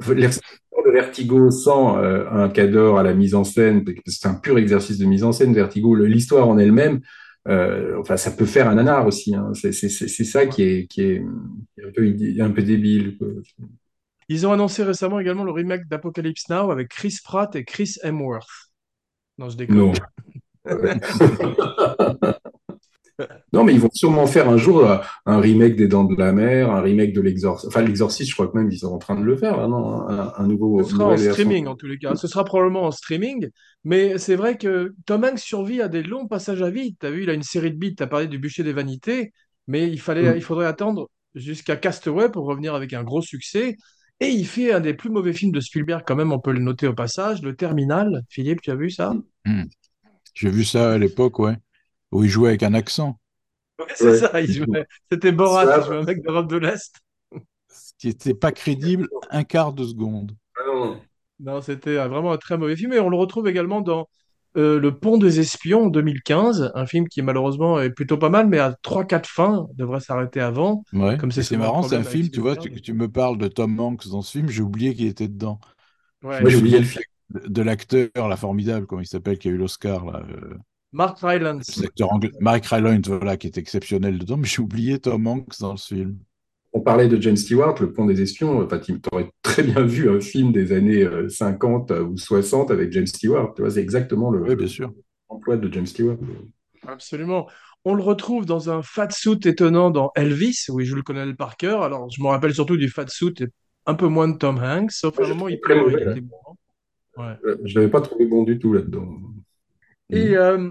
De Vertigo sans euh, un cadre à la mise en scène, parce que c'est un pur exercice de mise en scène, Vertigo, le- l'histoire en elle-même, euh, enfin, ça peut faire un nanar aussi. Hein. C'est c'est- c'est- c'est ça qui est, qui est, un, peu, idi- un peu débile. quoi. Ils ont annoncé récemment également le remake d'Apocalypse Now avec Chris Pratt et Chris Hemsworth. Non, je déconne. Non. non, mais ils vont sûrement faire un jour euh, un remake des Dents de la Mer, un remake de l'Exorciste. Enfin, l'Exorciste, je crois que même ils sont en train de le faire, là, non un, un nouveau. Ce sera en streaming en tous les cas. Ce sera probablement en streaming. Mais c'est vrai que Tom Hanks survit à des longs passages à vide. Tu as vu, il a une série de beats. Tu as parlé du bûcher des vanités. Mais il, fallait, Mm. il faudrait attendre jusqu'à Castaway pour revenir avec un gros succès. Et il fait un des plus mauvais films de Spielberg, quand même, on peut le noter au passage, Le Terminal. Philippe, tu as vu ça? Mm. J'ai vu ça à l'époque, ouais, où il jouait avec un accent, Ouais, c'est Ouais. ça. il jouait- C'était Borat, Ça, il jouait un mec d'Europe de l'Est. ce qui était pas crédible un quart de seconde. Ah non. Non, c'était euh, vraiment un très mauvais film. Et on le retrouve également dans euh, Le Pont des Espions en 2015, un film qui malheureusement est plutôt pas mal, mais à 3-4 fins, devrait s'arrêter avant. Ouais. Comme c'est marrant, c'est un film, tu vois, tu, tu me parles de Tom Hanks dans ce film, j'ai oublié qu'il était dedans. Ouais. Moi, j'ai oublié le film. De, l'acteur, là, formidable, comment il s'appelle, qui a eu l'Oscar, là. euh, Mark Rylance. cet acteur anglais, Mark Rylance, voilà, qui est exceptionnel dedans, mais j'ai oublié Tom Hanks dans ce film. On parlait de James Stewart, Le Pont des Espions. Enfin, tu aurais très bien vu un film des années euh, 50 ou 60 avec James Stewart. Tu vois, c'est exactement le Oui, bien sûr. emploi de James Stewart. Absolument. On le retrouve dans un fat suit étonnant dans Elvis, où il joue le colonel Parker. Alors, je me rappelle surtout du fat suit et un peu moins de Tom Hanks, sauf à Moi, un je moment, il. Ouais. Euh, Je l'avais pas trouvé bon du tout là-dedans. Et euh,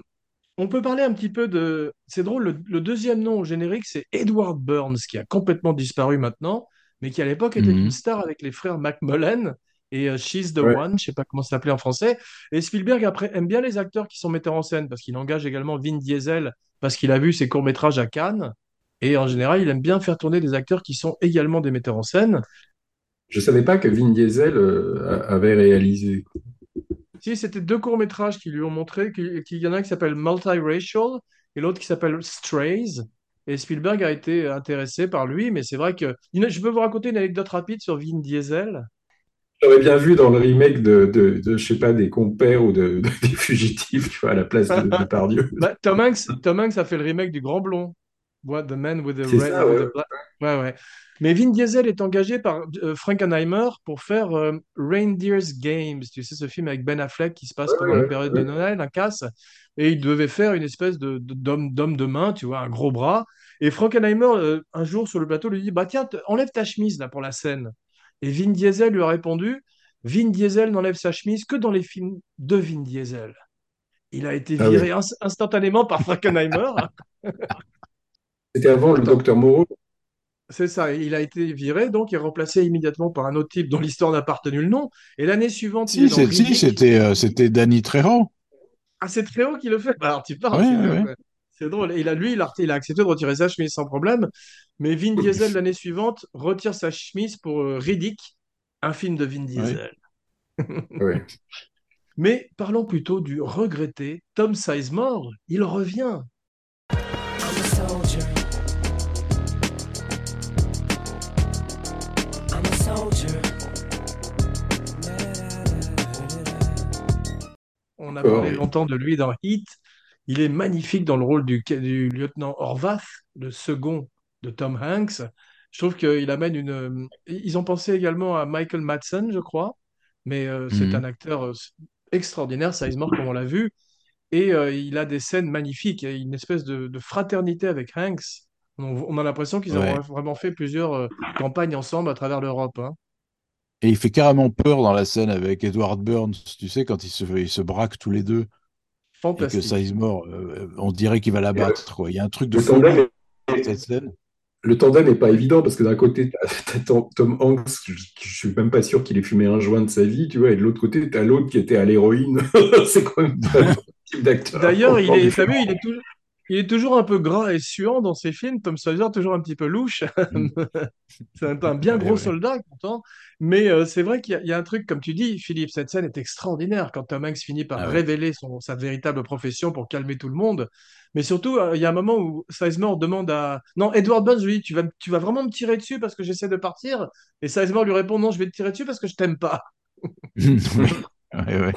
on peut parler un petit peu de... C'est drôle, le, le deuxième nom au générique, c'est Edward Burns, qui a complètement disparu maintenant, mais qui à l'époque était Mhm. une star avec les frères McMullen et euh, She's the Ouais. One, je sais pas comment ça s'appelait en français. Et Spielberg après aime bien les acteurs qui sont metteurs en scène, parce qu'il engage également Vin Diesel, parce qu'il a vu ses courts-métrages à Cannes. Et en général, il aime bien faire tourner des acteurs qui sont également des metteurs en scène. Je savais pas que Vin Diesel euh, avait réalisé. Si, c'était deux courts-métrages qui lui ont montré qu'il y en a un qui s'appelle Multiracial et l'autre qui s'appelle Strays. Et Spielberg a été intéressé par lui, mais c'est vrai que... Je peux vous raconter une anecdote rapide sur Vin Diesel? J'aurais bien vu dans le remake de, de, de, je sais pas, des compères ou de, de- des fugitifs, tu vois, à la place de, de Pardieu. Bah, Tom Hanks, Tom Hanks a fait le remake du Grand Blond. What, the Man with the C'est Red... ça, with ouais. the Black- Ouais, ouais. Mais Vin Diesel est engagé par euh, Frankenheimer pour faire euh, Reindeer's Games. Tu sais, ce film avec Ben Affleck qui se passe pendant la période de Noël, un casse. Et il devait faire une espèce de, d'homme, d'homme de main, tu vois, un gros bras. Et Frankenheimer, euh, un jour sur le plateau, lui dit Bah tiens, enlève ta chemise là pour la scène. Et Vin Diesel lui a répondu Vin Diesel n'enlève sa chemise que dans les films de Vin Diesel. Il a été Ah viré ins- instantanément par Frankenheimer. C'était avant le Attends. docteur Moreau. C'est ça, il a été viré, donc il est remplacé immédiatement par un autre type dont l'histoire n'a pas retenu le nom. Et l'année suivante, il est Si, dans c'est- si, c'était euh, c'était Danny Trejo. Ah, c'est Tréo qui le fait? Bah, alors tu parles, c'est drôle. Et il a, lui, il a, il a accepté de retirer sa chemise sans problème. Mais Vin Diesel, l'année suivante, retire sa chemise pour euh, Riddick, un film de Vin Diesel. Mais parlons plutôt du regretté Tom Sizemore. Il revient. A D'accord. parlé longtemps de lui dans Heat. Il est magnifique dans le rôle du, du lieutenant Horvath, le second de Tom Hanks. Je trouve qu'il amène une. Ils ont pensé également à Michael Madsen, je crois, mais euh, c'est Mhm. un acteur euh, extraordinaire, Sizemore, comme on l'a vu, et euh, il a des scènes magnifiques. Il y a une espèce de, de fraternité avec Hanks. On, on a l'impression qu'ils Ouais. ont vraiment fait plusieurs euh, campagnes ensemble à travers l'Europe. hein. Et il fait carrément peur dans la scène avec Edward Burns, tu sais, quand ils se, ils se braquent tous les deux et que Fantastique. Sizemore, euh, on dirait qu'il va l'abattre. quoi. Il y a un truc de tandem, dans est, cette scène. le tandem est pas évident parce que d'un côté, t'as Tom Tom Hanks, je, je suis même pas sûr qu'il ait fumé un joint de sa vie, tu vois, et de l'autre côté, t'as l'autre qui était à l'héroïne. C'est quand même pas le type d'acteur. D'ailleurs, il est, vu, différent. il est, toujours, il est toujours un peu gras et suant dans ses films. Tom Sawyer, toujours un petit peu louche. Mm. C'est un, un bien Ouais, gros ouais. soldat, pourtant. Mais euh, c'est vrai qu'il y, a- il y a un truc, comme tu dis, Philippe, cette scène est extraordinaire quand Tom Hanks finit par Ah révéler son, sa véritable profession pour calmer tout le monde. Mais surtout, euh, il y a un moment où Sizemore demande à... Non, Edward Burns lui dit, tu vas, tu vas vraiment me tirer dessus parce que j'essaie de partir? Et Sizemore lui répond, non, je vais te tirer dessus parce que je t'aime pas. Oui. Ouais, ouais.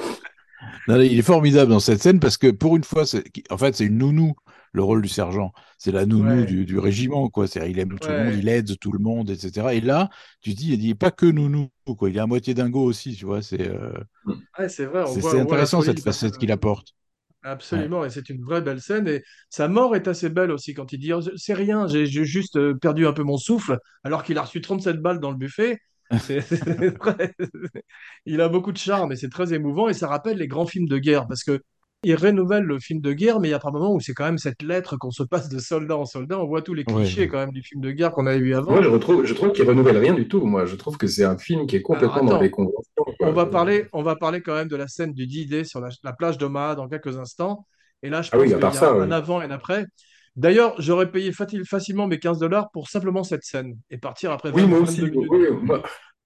Non, il est formidable dans cette scène parce que pour une fois, en fait, c'est une nounou, le rôle du sergent. C'est la nounou Ouais, du, du régiment, quoi. C'est, il aime tout le monde, il aide tout le monde, etc. Et là, tu te dis, il n'est pas que nounou, quoi. Il est à moitié dingo aussi, tu vois. C'est, euh, Ouais, c'est vrai, c'est, intéressant folie cette facette qu'il apporte. Absolument, et c'est une vraie belle scène. Et sa mort est assez belle aussi quand il dit Oh, C'est rien, j'ai juste euh, perdu un peu mon souffle, alors qu'il a reçu 37 balles dans le buffet. Il a beaucoup de charme et c'est très émouvant. Et ça rappelle les grands films de guerre parce que il renouvelle le film de guerre, mais il y a pas un moment où c'est quand même cette lettre qu'on se passe de soldat en soldat. On voit tous les Ouais. clichés quand même du film de guerre qu'on avait vu Moi, avant. je retrouve, je trouve qu'il renouvelle rien du tout. Moi, je trouve que c'est un film qui est Alors complètement dans les conventions. on va parler, on va parler quand même de la scène du D-Day sur la, la plage d'Omaha dans quelques instants. Et là, je Ah oui, pense à qu'il part y a ça, un ouais. avant et un après. D'ailleurs, j'aurais payé facile- facilement mes 15 dollars pour simplement cette scène et partir après Oui, 20 moi 22 aussi. Oui, moi,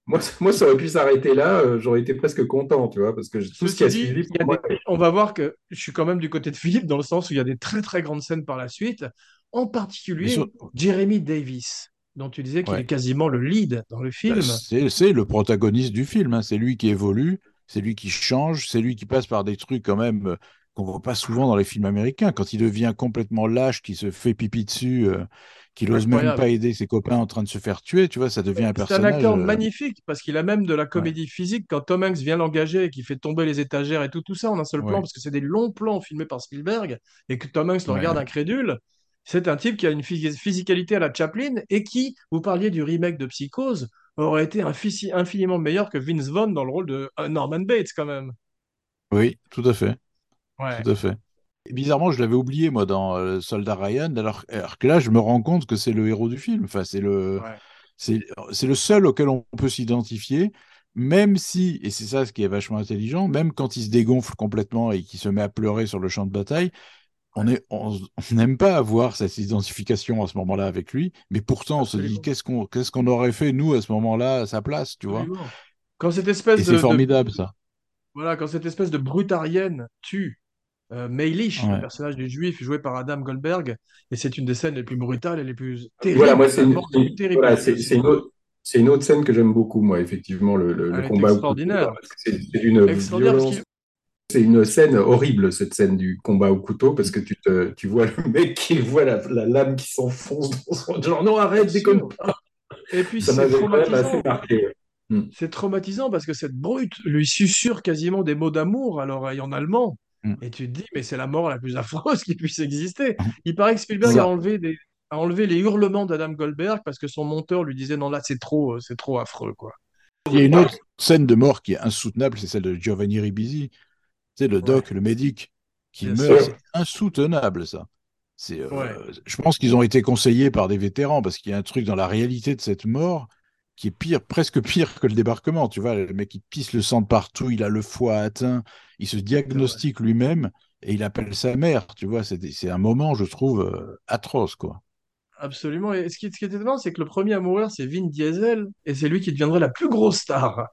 moi, moi, ça aurait pu s'arrêter là. euh, J'aurais été presque content, tu vois, parce que tout ce qui a suivi, il y pour a moi, des... on va voir que je suis quand même du côté de Philippe dans le sens où il y a des très très grandes scènes par la suite, en particulier sur- Jeremy Davis, dont tu disais qu'il est quasiment le lead dans le Bah, film. c'est, c'est le protagoniste du film. hein. C'est lui qui évolue, c'est lui qui change, c'est lui qui passe par des trucs quand même euh, qu'on voit pas souvent dans les films américains. Quand il devient complètement lâche, qui se fait pipi dessus, euh, qu'il ose même pas aider ses copains en train de se faire tuer, tu vois, ça devient un C'est un personnage. acteur euh, magnifique parce qu'il a même de la ouais, comédie physique quand Tom Hanks vient l'engager et qu'il fait tomber les étagères et tout, tout ça en un seul plan ouais, parce que c'est des longs plans filmés par Spielberg et que Tom Hanks le ouais, regarde incrédule. C'est un type qui a une phys- physicalité à la Chaplin et qui, vous parliez du remake de Psychose, aurait été infi- infiniment meilleur que Vince Vaughn dans le rôle de euh, Norman Bates quand même. Oui, tout à fait, Ouais. tout à fait. Et bizarrement, je l'avais oublié, moi, dans euh, Soldat Ryan, alors, alors que là, je me rends compte que c'est le héros du film. Enfin, c'est le, Ouais. c'est, c'est le seul auquel on peut s'identifier, même si, et c'est ça ce qui est vachement intelligent, même quand il se dégonfle complètement et qu'il se met à pleurer sur le champ de bataille, on n'aime pas avoir cette identification à ce moment-là avec lui, mais pourtant on se dit qu'est-ce qu'on qu'est-ce qu'on aurait fait nous à ce moment-là à sa place, tu vois? Absolument. Quand cette Et espèce c'est de- formidable ça. voilà, quand cette espèce de brutarienne tue euh, Meilish, le Ouais. personnage du juif joué par Adam Goldberg, et c'est une des scènes les plus brutales et les plus Voilà, moi, terribles, c'est une, voilà, c'est une autre, une scène que j'aime beaucoup, moi, effectivement, le, le- le combat au couteau, extraordinaire. c'est parce violence. C'est une scène horrible, cette scène du combat au couteau, parce que tu, te, tu vois le mec qui voit la, la lame qui s'enfonce dans son... Genre, non, arrête, déconne pas. Et puis Ça c'est m'avait quand même assez traumatisant. marqué. Hmm. C'est traumatisant parce que cette brute lui susurre quasiment des mots d'amour à l'oreille en allemand. Mm. Et tu te dis, mais c'est la mort la plus affreuse qui puisse exister. Il paraît que Spielberg a enlevé, des, a enlevé les hurlements d'Adam Goldberg parce que son monteur lui disait, non, là, c'est trop, euh, c'est trop affreux, quoi. Il y a une autre scène de mort qui est insoutenable, c'est celle de Giovanni Ribisi. C'est le Ouais, doc, le médic, qui bien meurt. C'est insoutenable, ça. C'est, euh, Ouais. Je pense qu'ils ont été conseillés par des vétérans, parce qu'il y a un truc dans la réalité de cette mort qui est pire, presque pire que le débarquement. Tu vois, le mec, il pisse le sang de partout, il a le foie atteint, il se diagnostique lui-même et il appelle sa mère. Tu vois, c'est un moment, je trouve, euh, atroce, quoi. Absolument. Et ce qui, ce qui est étonnant, c'est que le premier à mourir, c'est Vin Diesel, et c'est lui qui deviendrait la plus grosse star.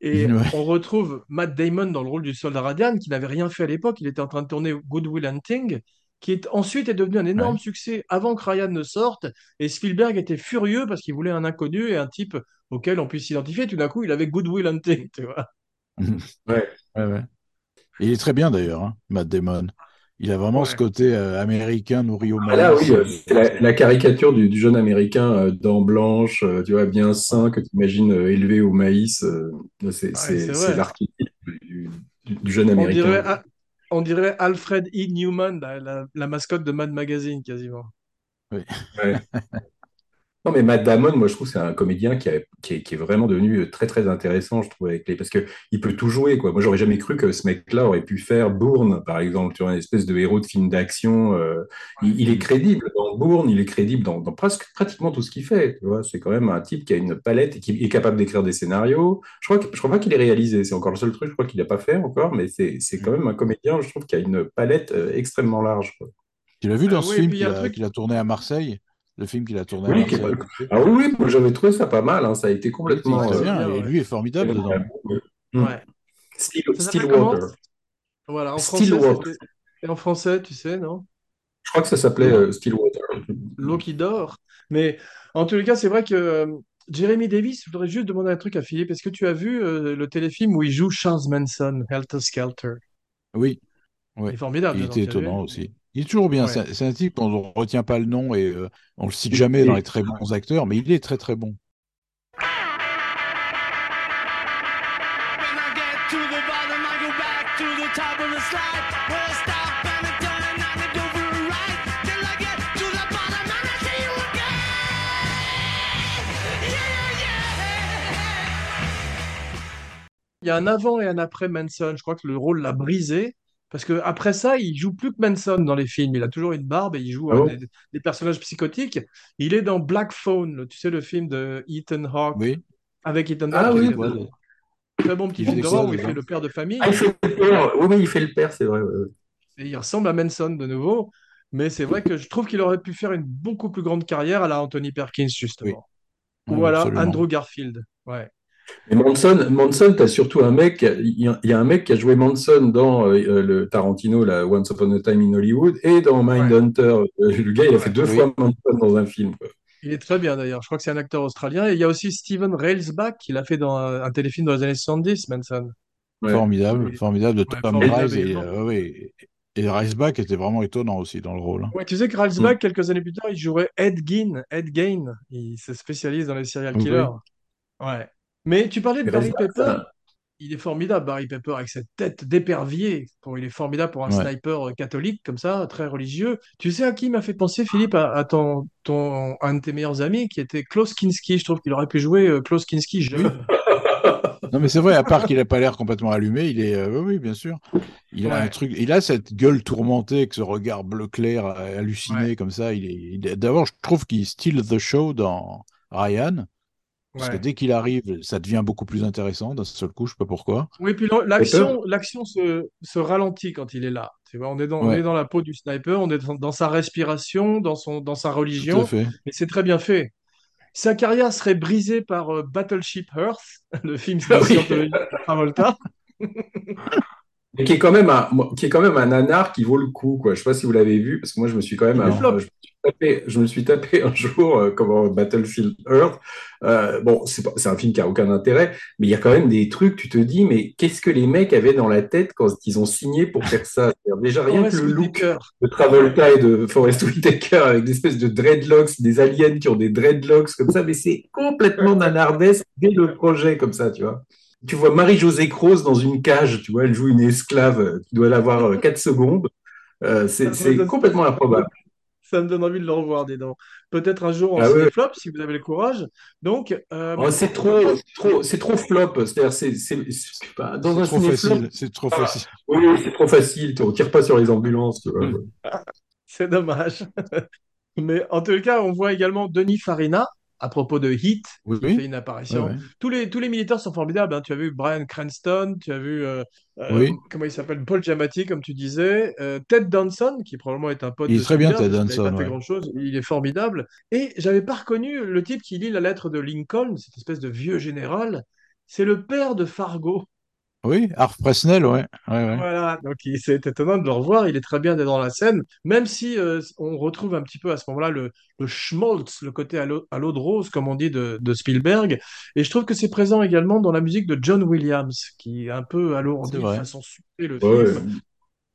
Et Ouais. on retrouve Matt Damon dans le rôle du soldat Radian, qui n'avait rien fait à l'époque. Il était en train de tourner Good Will Hunting, qui est, ensuite est devenu un énorme Ouais. succès avant que Ryan ne sorte. Et Spielberg était furieux parce qu'il voulait un inconnu et un type auquel on puisse s'identifier. Tout d'un coup, il avait Good Will Hunting, tu vois. Ouais. Ouais, ouais. Et il est très bien d'ailleurs, hein, Matt Damon. Il a vraiment Ouais. ce côté euh, américain nourri au Ah là, maïs. oui, euh, c'est la, la caricature du, du jeune américain, euh, dents blanches, euh, tu vois, bien sain, que tu imagines euh, élevé au maïs. euh, c'est Ouais, l'archétype du, jeune On américain. dirait, on dirait Alfred E. Newman, la, la- la mascotte de Mad Magazine, quasiment. Oui. Ouais. Non, mais Matt Damon, moi, je trouve que c'est un comédien qui, a- qui est, qui est vraiment devenu très, très intéressant, je trouve, avec les... parce qu'il peut tout jouer, quoi. Moi, j'aurais jamais cru que ce mec-là aurait pu faire Bourne, par exemple, tu vois, une espèce de héros de film d'action. euh, il, il est crédible dans Bourne, il est crédible dans, dans presque, pratiquement tout ce qu'il fait, tu vois. C'est quand même un type qui a une palette et qui est capable d'écrire des scénarios. Je crois, que, je crois pas qu'il ait réalisé, c'est encore le seul truc, je crois qu'il n'a pas fait encore, mais c'est c'est quand même un comédien, je trouve, qui a une palette euh, extrêmement large, quoi. Tu l'as vu dans Ah ce film a qu'il a tourné à Marseille? Le film qu'il a tourné Oui, à Marseille. Ah oui, j'avais trouvé ça pas mal, hein, ça a été complètement... très euh, bien. Et lui est formidable dedans. Mm. Ouais. Still, s'appelle Stillwater. Voilà, en français, Stillwater. Et en français, tu sais, non Je crois que ça s'appelait euh, Stillwater. L'eau qui dort. Mais en tous les cas, c'est vrai que euh, Jeremy Davis, je voudrais juste demander un truc à Philippe. Est-ce que tu as vu euh, le téléfilm où il joue Charles Manson, Helter Skelter? Oui, Il oui. est formidable. Il était étonnant aussi. Il est toujours bien. Ouais. C'est un type, on ne retient pas le nom et euh, on le cite jamais dans les très bons acteurs, mais il est très très bon. Il y a un avant et un après Manson. Je crois que le rôle l'a brisé. Parce que après ça, il joue plus que Manson dans les films. Il a toujours une barbe et il joue Ah euh, bon des, des personnages psychotiques. Il est dans Black Phone, tu sais, le film de Ethan Hawke Oui. avec Ethan Ah Hawke. oui. est un Très bon petit Il film d'horreur où il fait le père de famille. Ah, il fait le père. Oui, oui, il fait le père, c'est vrai. ouais, ouais. Et il ressemble à Manson de nouveau. Mais c'est vrai que je trouve qu'il aurait pu faire une beaucoup plus grande carrière à la Anthony Perkins, justement. Oui, Ou à la. Andrew Garfield. Ouais. Mais Manson, Manson, t'as surtout un mec, il y, a- il y a un mec qui a joué Manson dans euh, le Tarantino, la Once Upon a Time in Hollywood, et dans Mindhunter. Euh, Le gars, il a fait deux Oui. fois Manson dans un film. quoi. Il est très bien d'ailleurs. Je crois que c'est un acteur australien. Et il y a aussi Steven Railsback qui l'a fait dans un, un téléfilm dans les années 70, Manson. Ouais. Formidable, formidable de Ouais, Tom Rice et, euh, et Riceback était vraiment étonnant aussi dans le rôle. hein. Ouais, tu sais que Railsback, quelques années plus tard, il jouerait Ed Gein. Ed Gein. Il se spécialise dans les serial killers. Ouais. Mais tu parlais de Barry Pepper. Il est formidable, Barry Pepper, avec cette tête d'épervier. Il est formidable pour un Ouais. sniper euh, catholique, comme ça, très religieux. Tu sais à qui m'a fait penser, Philippe, à, à ton, ton, un de tes meilleurs amis, qui était Klaus Kinski. Je trouve qu'il aurait pu jouer euh, Klaus Kinski jeune. Non, mais c'est vrai, à part qu'il n'a pas l'air complètement allumé, il est. euh, oui, bien sûr. Il a un truc. Il a cette gueule tourmentée, avec ce regard bleu clair, halluciné Ouais. comme ça. Il est. il est- D'abord, je trouve qu'il steal the show dans Ryan. Parce Ouais. que dès qu'il arrive, ça devient beaucoup plus intéressant d'un seul coup, je sais pas pourquoi. Oui, puis l'action, l'action se, se ralentit quand il est là. Tu vois, on est dans, on est dans la peau du sniper, on est dans, dans sa respiration, dans son, dans sa Tout à religion, fait. et c'est très bien fait. Sa carrière serait brisée par euh, Battleship Earth, le film de Ah oui. de Travolta. Mais qui est quand même un, qui est quand même un nanar qui vaut le coup, quoi. Je sais pas si vous l'avez vu, parce que moi, je me suis quand même, un- je, me suis tapé, je me suis tapé un jour, euh, comme Battlefield Earth. Euh, bon, c'est pas- c'est un film qui a aucun intérêt, mais il y a quand même des trucs, tu te dis, mais qu'est-ce que les mecs avaient dans la tête quand ils ont signé pour faire ça? C'est-à-dire, Déjà, rien que le look de Travolta et de Forest Whitaker avec des espèces de dreadlocks, des aliens qui ont des dreadlocks comme ça, mais c'est complètement nanardesque dès le projet comme ça, tu vois. Tu vois Marie-Josée Croze dans une cage, tu vois, elle joue une esclave euh, qui doit l'avoir 4 secondes. Euh, c'est complètement improbable. Ça me donne envie de le revoir, dis donc. Peut-être un jour en Ah ouais. cinéflop, si vous avez le courage. Donc, euh, Oh, c'est trop, trop, c'est trop flop. C'est-à-dire, c'est, c'est- c'est pas- dans un trop facile. C'est trop Ah. facile. oui, oui, c'est trop facile. On tire pas sur les ambulances. tu vois. C'est dommage. Mais en tout cas, on voit également Denis Farina à propos de Heat, Oui, qui oui. fait une apparition. Tous les, tous les militaires sont formidables. hein. Tu as vu Brian Cranston, tu as vu, euh, euh, comment il s'appelle, Paul Giamatti, comme tu disais, euh, Ted Danson, qui probablement est un pote Il est de très bien, Ted Danson, pas fait ouais. grand-chose. Il est formidable. Et j'avais pas reconnu le type qui lit la lettre de Lincoln, cette espèce de vieux général. C'est le père de Fargo. Oui, Harve Presnell, ouais. ouais, ouais. Voilà, donc c'est étonnant de le revoir, il est très bien d'être dans la scène, même si euh, on retrouve un petit peu à ce moment-là le, le schmaltz, le côté à l'eau à l'eau de rose, comme on dit, de, de Spielberg. Et je trouve que c'est présent également dans la musique de John Williams, qui un peu C'est alourdit de façon le Ouais, film.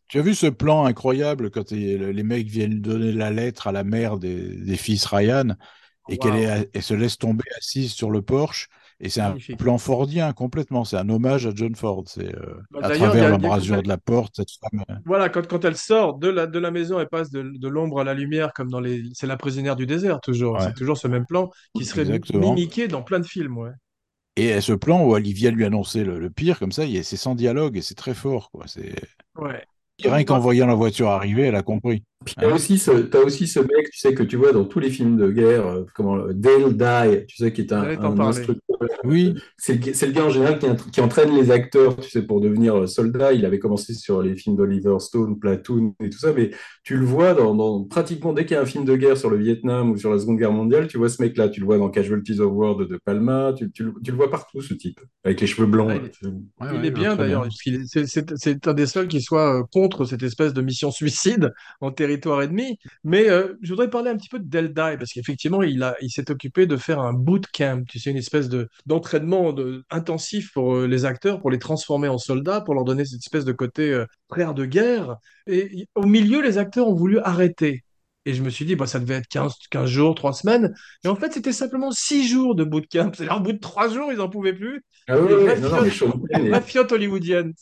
Tu as vu ce plan incroyable quand les mecs viennent donner la lettre à la mère des, des fils Ryan et qu'elle est, Waouh, elle se laisse tomber assise sur le porche et c'est un plan fordien complètement. C'est un hommage à John Ford. C'est euh, Bah, à travers l'embrasure de la porte, cette femme. euh, voilà, quand, quand elle sort de la, de la maison, elle passe de, de l'ombre à la lumière, comme dans les... C'est la prisonnière du désert, toujours. Ouais, C'est toujours ce même plan qui serait exactement. mimiqué dans plein de films, ouais. Et ce plan où Olivia lui annonçait le, le pire, comme ça, c'est sans dialogue et c'est très fort, quoi. C'est Ouais. Rien qu'en voyant la voiture arriver, elle a compris. Puis t'as aussi ce, t'as aussi ce mec, tu sais, que tu vois dans tous les films de guerre, euh, comment, euh, Dale Dye, tu sais, qui est un, instructeur. Oui, C'est le, c'est le gars en général qui, entraîne les acteurs, tu sais, pour devenir euh, soldat. Il avait commencé sur les films d'Oliver Stone, Platoon et tout ça, mais tu le vois dans, dans- pratiquement dès qu'il y a un film de guerre sur le Vietnam ou sur la Seconde Guerre mondiale, tu vois ce mec-là, tu le vois dans Casualties of War de De Palma, tu, tu le tu le vois partout, ce type, avec les cheveux blancs. Là, il est- ouais, Il bien d'ailleurs, c'est un des seuls qui soit euh, contre cette espèce de mission suicide en territoire ennemi. Mais euh, je voudrais parler un petit peu de Deldai, parce qu'effectivement, il a, il s'est occupé de faire un bootcamp, tu sais, une espèce de d'entraînement de, intensif pour euh, les acteurs, pour les transformer en soldats, pour leur donner cette espèce de côté euh, frère de guerre. Et au milieu, les acteurs ont voulu arrêter. Et je me suis dit, bah, ça devait être 15, 15 jours, 3 semaines. Et en fait, c'était simplement 6 jours de bootcamp. C'est-à-dire, au bout de 3 jours, ils n'en pouvaient plus. Ah non, non, mais fiottes, Sean des Penn,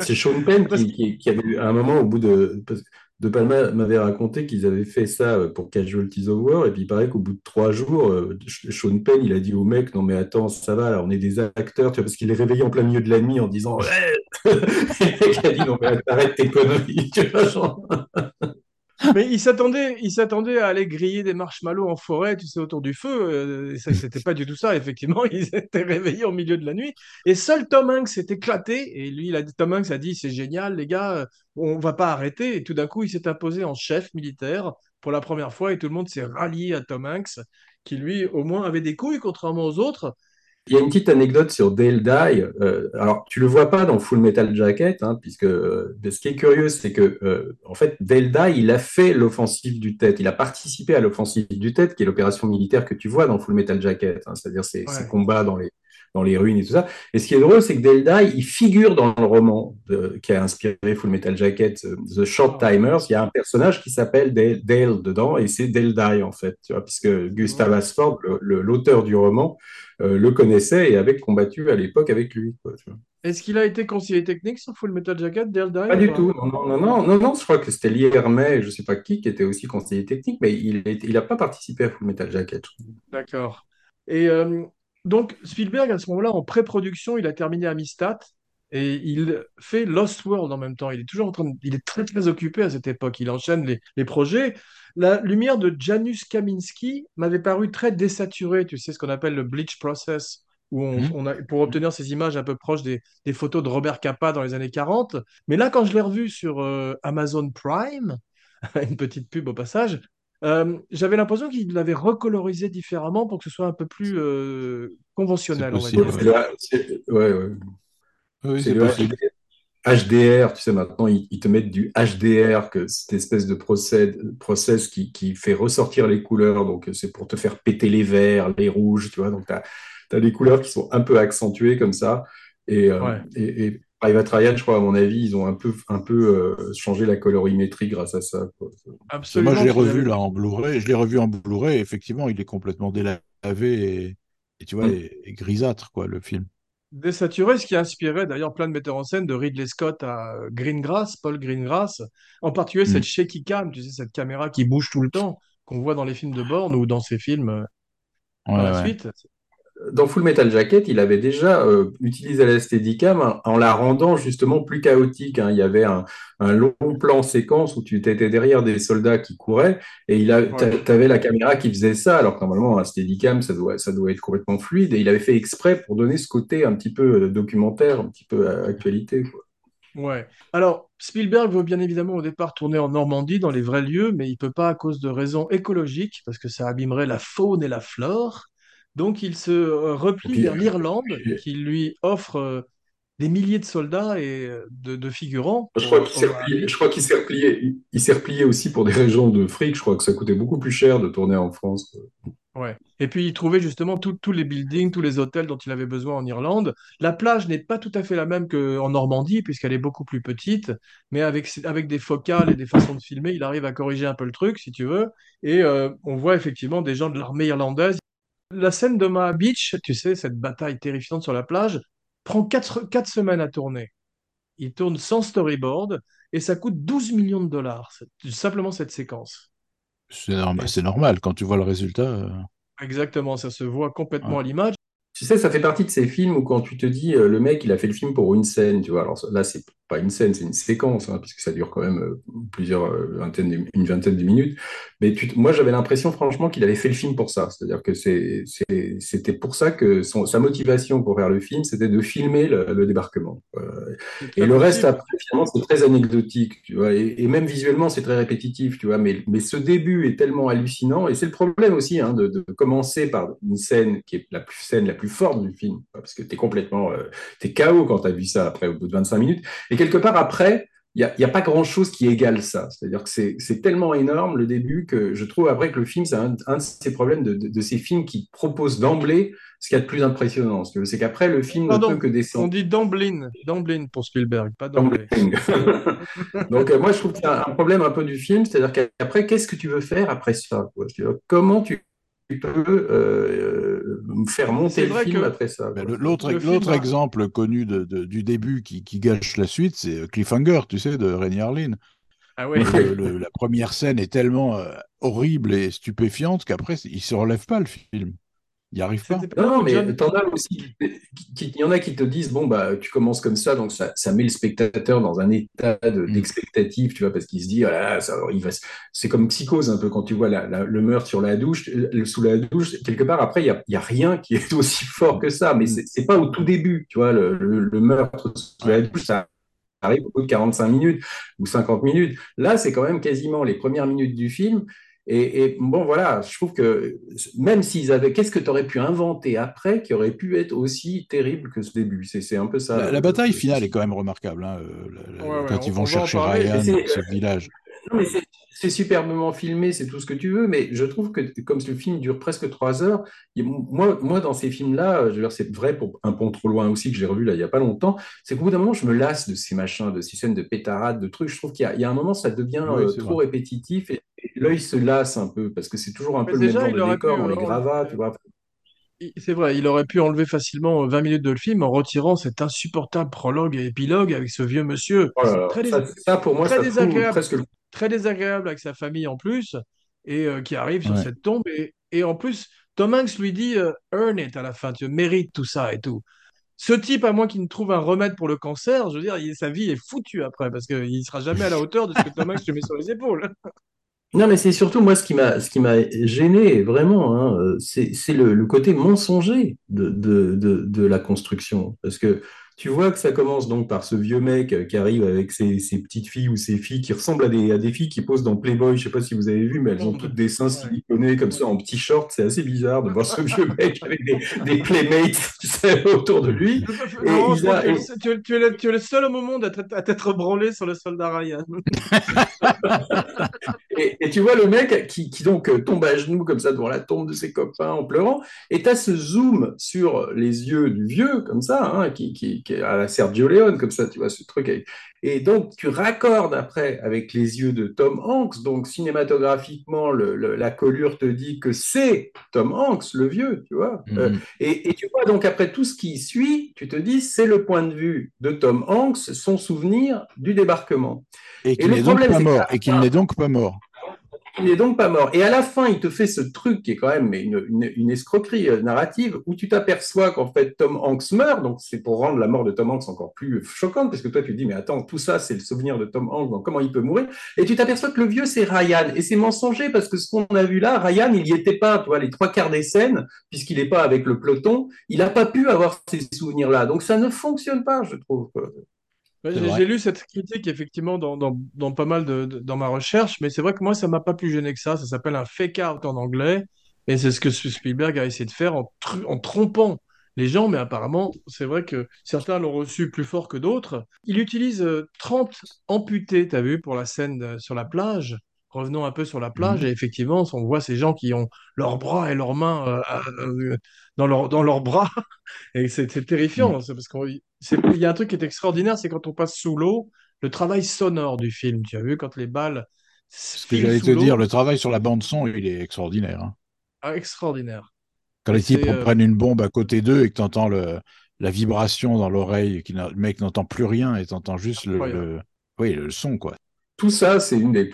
c'est Sean Penn qui, qui, qui avait à un moment au bout de parce que De Palma m'avait raconté qu'ils avaient fait ça euh, pour Casualties of War et puis il paraît qu'au bout de trois jours, euh, Sean Penn il a dit au mec non mais attends ça va là, on est des acteurs tu vois parce qu'il est réveillé en plein milieu de la nuit en disant ouais et le mec a dit non mais arrête tes conneries tu vois genre. Mais il s'attendait, il s'attendait à aller griller des marshmallows en forêt, tu sais, autour du feu. Euh, et ça, c'était pas du tout ça. Effectivement, ils étaient réveillés au milieu de la nuit. Et seul Tom Hanks s'est éclaté. Et lui, il a dit, Tom Hanks a dit, c'est génial, les gars, euh, on va pas arrêter. Et tout d'un coup, il s'est imposé en chef militaire pour la première fois. Et tout le monde s'est rallié à Tom Hanks, qui lui, au moins, avait des couilles, contrairement aux autres. Il y a une petite anecdote sur Dale Dye. Euh, alors, tu le vois pas dans Full Metal Jacket, hein, puisque euh, ce qui est curieux, c'est que euh, en fait, Dale Dye, il a fait l'offensive du Tet. Il a participé à l'offensive du Tet, qui est l'opération militaire que tu vois dans Full Metal Jacket, hein, c'est-à-dire ces, ces combats dans les dans les ruines et tout ça. Et ce qui est drôle, c'est que Dye, il figure dans le roman de- qui a inspiré Full Metal Jacket, euh, The Short Ah. Timers. Il y a un personnage qui s'appelle Dale, Dale dedans, et c'est Dye en fait, tu vois, puisque Gustav. Asford, l'auteur du roman, euh, le connaissait et avait combattu à l'époque avec lui. Est-ce qu'il a été conseiller technique sur Full Metal Jacket, Dale Dye, Pas du tout. Non, non, non, non, non, je crois que c'était Liermet, je sais pas qui, qui était aussi conseiller technique, mais il n'a il pas participé à Full Metal Jacket. D'accord. Et euh, donc, Spielberg, à ce moment-là, en pré-production, il a terminé Amistad et il fait Lost World en même temps. Il est toujours en train de- Il est très, très occupé à cette époque. Il enchaîne les, les projets. La lumière de Janusz Kaminski m'avait paru très désaturée. Tu sais, ce qu'on appelle le bleach process, où on, Mhm. on a, pour obtenir ces images un peu proches des, des photos de Robert Capa dans les années 40. Mais là, quand je l'ai revu sur euh, Amazon Prime, une petite pub au passage, euh, j'avais l'impression qu'il l'avait recolorisé différemment pour que ce soit un peu plus euh, conventionnel, on va possible, dire. Ouais, ouais. Oui, C'est c'est le possible. HDR, tu sais, maintenant, ils, ils te mettent du HDR, que cette espèce de procès, process qui, qui fait ressortir les couleurs. Donc, c'est pour te faire péter les verts, les rouges, tu vois. Donc, tu as, des couleurs qui sont un peu accentuées comme ça. Et, euh, Ouais. et, et Private Ryan, je crois, à mon avis, ils ont un peu, un peu euh, changé la colorimétrie grâce à ça. quoi. Absolument. Moi, je l'ai revu là en Blu-ray. Je l'ai revu en Blu-ray. Effectivement, il est complètement délavé et, et tu vois, Mm. et, et grisâtre, quoi, le film. Désaturé, ce qui inspirait d'ailleurs plein de metteurs en scène, de Ridley Scott à Greengrass, Paul Greengrass, en particulier Mm. cette shaky cam, tu sais, cette caméra qui bouge tout le temps, qu'on voit dans les films de Bourne ou dans ses films euh, par Ouais, la ouais. suite. Dans Full Metal Jacket, il avait déjà euh, utilisé la Steadicam en, en la rendant justement plus chaotique. hein. Il y avait un, un long plan séquence où tu étais derrière des soldats qui couraient et il a, Ouais. avais la caméra qui faisait ça, alors que normalement un Steadicam, ça doit, ça doit être complètement fluide. Et il avait fait exprès pour donner ce côté un petit peu euh, documentaire, un petit peu euh, actualité. quoi. Ouais. Alors, Spielberg veut bien évidemment au départ tourner en Normandie, dans les vrais lieux, mais il peut pas à cause de raisons écologiques, parce que ça abîmerait la faune et la flore. Donc il se euh, replie Puis, vers l'Irlande, qui lui offre euh, des milliers de soldats et euh, de, de figurants Je crois qu'il s'est replié, Ali. je crois qu'il s'est replié, il, il s'est replié aussi pour des raisons de fric. Je crois que ça coûtait beaucoup plus cher de tourner en France. Ouais. Et puis il trouvait justement tous les buildings, tous les hôtels dont il avait besoin en Irlande. La plage n'est pas tout à fait la même qu'en Normandie, puisqu'elle est beaucoup plus petite, mais avec, avec des focales et des façons de filmer, il arrive à corriger un peu le truc, si tu veux. Et euh, on voit effectivement des gens de l'armée irlandaise. La scène de Omaha Beach, tu sais, cette bataille terrifiante sur la plage, prend quatre, quatre semaines à tourner. Il tourne sans storyboard et ça coûte 12 millions de dollars, c'est- simplement cette séquence. C'est normal, c'est normal quand tu vois le résultat. euh, exactement, ça se voit complètement ouais. à l'image. Tu sais, ça fait partie de ces films où quand tu te dis, euh, le mec, il a fait le film pour une scène, tu vois. Alors là, c'est pas une scène, c'est une séquence, hein, puisque ça dure quand même euh, plusieurs euh, vingtaines, de- une vingtaine de minutes. Mais tu moi, j'avais l'impression, franchement, qu'il avait fait le film pour ça. C'est-à-dire que c'était pour ça que son, sa motivation pour faire le film, c'était de filmer le, le débarquement. Euh, et le reste, après, finalement, c'est très anecdotique, tu vois. Et, et même visuellement, c'est très répétitif, tu vois. Mais, mais ce début est tellement hallucinant. Et c'est le problème aussi, hein, de, de commencer par une scène qui est la plus, scène la plus forte du film. Parce que t'es complètement, euh, t'es KO quand t'as vu ça après, au bout de 25 minutes. Et quelque part après, il n'y a, il y a pas grand-chose qui égale ça. C'est-à-dire que c'est tellement énorme le début que je trouve après que le film, c'est un, un de ces problèmes de, de, de ces films qui proposent d'emblée ce qu'il y a de plus impressionnant. C'est qu'après, le film ne peut Pardon, que on descendre. dit Damblin, Damblin pour Spielberg, pas d'emblée. Donc, euh, moi, je trouve qu'il y a un problème un peu du film, c'est-à-dire qu'après, qu'est-ce que tu veux faire après ça quoi? Comment tu peux euh, euh, faire monter le vrai film que après ça Ben, le- L'autre exemple connu de, de- du début qui, qui gâche la suite, c'est Cliffhanger, tu sais, de Renny Harlin. Ah ouais, où le- le- la première scène est tellement euh, horrible et stupéfiante qu'après, il se relève pas le film. Il n'y arrive pas. pas Non, mais t'en as aussi, il y en a qui te disent, bon, bah, tu commences comme ça, donc ça, ça met le spectateur dans un état de- Mm. d'expectative, tu vois, parce qu'il se dit, ah là là, ça, il va, c'est comme psychose un peu quand tu vois la- la- le meurtre sur la douche, euh, sous la douche, quelque part, après, il y a, y a rien qui est aussi fort que ça, mais Mm. c'est c'est pas au tout début, tu vois, le, le- le meurtre sous la douche, ça arrive au bout de 45 minutes ou 50 minutes. Là, c'est quand même quasiment les premières minutes du film. Et, et bon, voilà, je trouve que même s'ils avaient, qu'est-ce que tu aurais pu inventer après qui aurait pu être aussi terrible que ce début? C'est un peu ça. La, le- la bataille le finale est quand même remarquable, hein, euh, la- la- Ouais, ouais, quand ils on, vont chercher. Ryan dans ce village. non, mais c'est superbement filmé, c'est tout ce que tu veux, mais je trouve que comme ce film dure presque trois heures, moi, moi dans ces films-là, je veux dire, c'est vrai pour Un pont trop loin aussi que j'ai revu là il y a pas longtemps, c'est qu'au bout d'un moment, je me lasse de ces machins, de ces scènes de pétarades, de trucs. Je trouve qu'il y a, il y a un moment, ça devient Oui, euh, trop vrai. répétitif et, et l'œil se lasse un peu parce que c'est toujours un Mais peu le même genre de pu, décor dans les gravats, tu vois. c'est vrai, il aurait pu enlever facilement euh, 20 minutes de le film en retirant cet insupportable prologue et épilogue avec ce vieux monsieur Oh là là, très, dés- ça, ça pour moi, très ça fout désagréable, presque le très désagréable avec sa famille en plus, et euh, qui arrive sur Ouais. cette tombe. Et, et en plus, Tom Hanks lui dit euh, Earn it à la fin, tu mérites tout ça et tout. Ce type, à moins qu'il ne trouve un remède pour le cancer, je veux dire, il- sa vie est foutue après, parce qu'il ne sera jamais à la hauteur de ce que Tom Hanks lui met sur les épaules. Non, mais c'est surtout moi ce qui m'a ce qui m'a gêné vraiment, hein, euh, c'est c'est le, le côté mensonger de, de, de, de la construction. Parce que tu vois que ça commence donc par ce vieux mec euh, qui arrive avec ses, ses petites filles ou ses filles qui ressemblent à des, à des filles qui posent dans Playboy. Je sais pas si vous avez vu, mais elles ont toutes des seins siliconés comme ça en petits shorts. C'est assez bizarre de voir ce vieux mec avec des, des playmates tu sais, autour de lui. Non, je a- tu es, le- tu es- tu es le, tu es le seul au monde à t'être branlé sur le soldat Ryan. Et, et tu vois le mec qui, qui donc euh, tombe à genoux comme ça devant la tombe de ses copains en pleurant, et tu as ce zoom sur les yeux du vieux, comme ça, hein, qui, qui, à la Sergio Leone, comme ça, tu vois, ce truc. avec- Et donc tu raccordes après avec les yeux de Tom Hanks, donc cinématographiquement, le, le- la collure te dit que c'est Tom Hanks, le vieux, tu vois. Euh, Mhm. et, et tu vois, donc après tout ce qui suit, tu te dis, c'est le point de vue de Tom Hanks, son souvenir du débarquement. Et qu'il n'est donc pas mort. Et qu'il n'est donc pas mort. Il n'est donc pas mort. Et à la fin, il te fait ce truc qui est quand même une, escroquerie euh, narrative où tu t'aperçois qu'en fait Tom Hanks meurt. Donc c'est pour rendre la mort de Tom Hanks encore plus choquante parce que toi tu te dis mais attends tout ça c'est le souvenir de Tom Hanks comment il peut mourir? Et tu t'aperçois que le vieux c'est Ryan et c'est mensonger parce que ce qu'on a vu là, Ryan il y était pas. Tu vois les trois quarts des scènes puisqu'il n'est pas avec le peloton, il n'a pas pu avoir ces souvenirs là. Donc ça ne fonctionne pas je trouve. Ouais, J'ai lu cette critique effectivement dans, dans, dans pas mal de, de- dans ma recherche, mais c'est vrai que moi ça m'a pas plus gêné que ça. Ça s'appelle un fake out en anglais, Et c'est ce que Spielberg a essayé de faire en, tr- en trompant les gens, mais apparemment, c'est vrai que certains l'ont reçu plus fort que d'autres. Il utilise euh, 30 amputés, t'as vu, pour la scène euh, sur la plage. Revenons un peu sur la plage, Mhm. et effectivement, on voit ces gens qui ont leurs bras et leurs mains euh, euh, dans, leur- dans leurs bras, et c'est terrifiant, c'est parce qu'il y a un truc qui est extraordinaire, c'est quand on passe sous l'eau, le travail sonore du film, tu as vu, quand les balles Ce que j'allais te dire, le travail sur la bande son, il est extraordinaire. hein. ah, extraordinaire. Quand les types euh, prennent une bombe à côté d'eux et que tu entends le, la vibration dans l'oreille, que le mec n'entend plus rien et tu entends juste le, le- oui, le son, quoi. Tout ça, c'est une des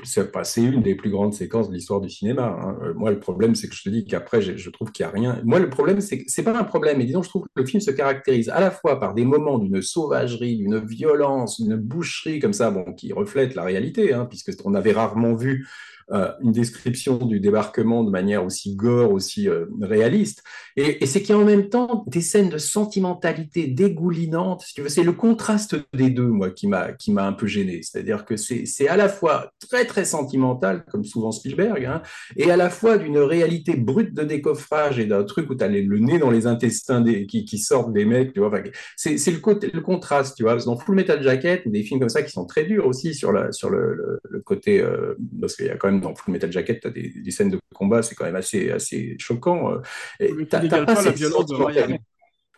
plus, grandes séquences de l'histoire du cinéma. hein. Euh, moi, le problème, c'est que je te dis qu'après, je trouve qu'il n'y a rien. Moi, le problème, c'est que c'est pas un problème. Et disons, je trouve que le film se caractérise à la fois par des moments d'une sauvagerie, d'une violence, d'une boucherie comme ça, bon, qui reflète la réalité, hein, puisque on avait rarement vu euh, une description du débarquement de manière aussi gore, aussi euh, réaliste. Et, c'est qu'il y a en même temps des scènes de sentimentalité dégoulinante. C'est le contraste des deux, moi, qui m'a qui m'a un peu gêné. C'est-à-dire que c'est à la fois très très sentimental, comme souvent Spielberg, hein, et à la fois d'une réalité brute de décoffrage et d'un truc où tu as le nez dans les intestins des, qui, sortent des mecs. Tu vois, Enfin, c'est le côté le contraste, tu vois. Dans Full Metal Jacket, des films comme ça qui sont très durs aussi sur la sur le côté euh, parce qu'il y a quand même dans Full Metal Jacket, tu as des, des scènes de combat, c'est quand même assez assez choquant. euh, et t'as- pas pas la violence de. Ryan.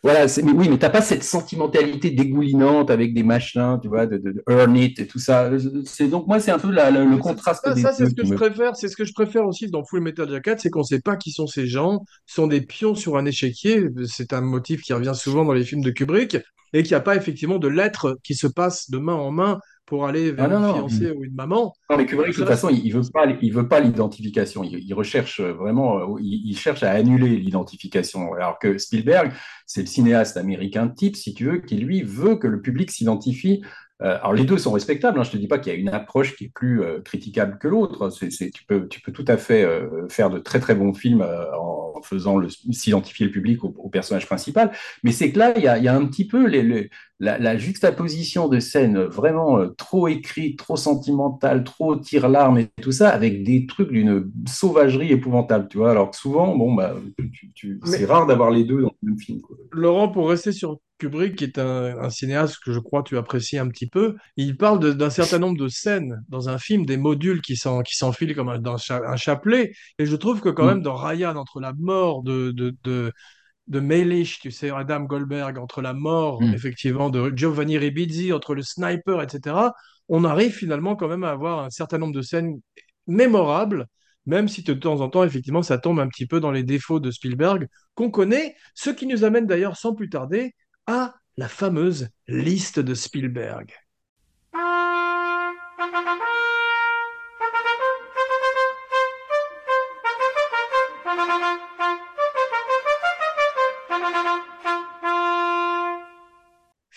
Voilà, c'est- mais oui, mais t'as pas cette sentimentalité dégoulinante avec des machins, tu vois, de, de, de Earn It et tout ça. C'est donc moi, c'est un peu la- la- le Mais contraste Ça, des ça, c'est ce que je me. préfère. C'est ce que je préfère aussi dans Full Metal Jacket, c'est qu'on ne sait pas qui sont ces gens. Ce sont des pions sur un échiquier. C'est un motif qui revient souvent dans les films de Kubrick et qu'il n'y a pas effectivement de lettres qui se passent de main en main pour aller vers Ah non, une non. fiancée ou une maman. Non, mais Kubrick, de toute façon, il, il veut pas, il veut pas l'identification. Il, il recherche vraiment, il, il cherche à annuler l'identification. Alors que Spielberg, c'est le cinéaste américain type, si tu veux, qui lui veut que le public s'identifie. Euh, alors les deux sont respectables. Hein, je te dis pas qu'il y a une approche qui est plus euh, critiquable que l'autre. Tu peux, tu peux tout à fait euh, faire de très très bons films euh, en faisant le, s'identifier le public au, au personnage principal. Mais c'est que là, il y a, il y a un petit peu les, les- la, la juxtaposition de scènes vraiment euh, trop écrites, trop sentimentales, trop tire-larmes et tout ça, avec des trucs d'une sauvagerie épouvantable, tu vois. Alors que souvent, bon, bah, c'est rare d'avoir les deux dans le même film. quoi. Laurent, pour rester sur Kubrick, qui est un, un cinéaste que je crois tu apprécies un petit peu, il parle d'un certain nombre de scènes dans un film, des modules qui s'en- qui s'enfilent comme un, dans un chapelet. Et je trouve que quand Mm. même dans Ryan, entre la mort de, de, de, tu sais, Adam Goldberg, entre la mort, Mm. effectivement, de Giovanni Ribisi, entre le sniper, etc., on arrive finalement quand même à avoir un certain nombre de scènes mémorables, même si de temps en temps, effectivement, ça tombe un petit peu dans les défauts de Spielberg qu'on connaît, ce qui nous amène d'ailleurs sans plus tarder à la fameuse liste de Spielberg.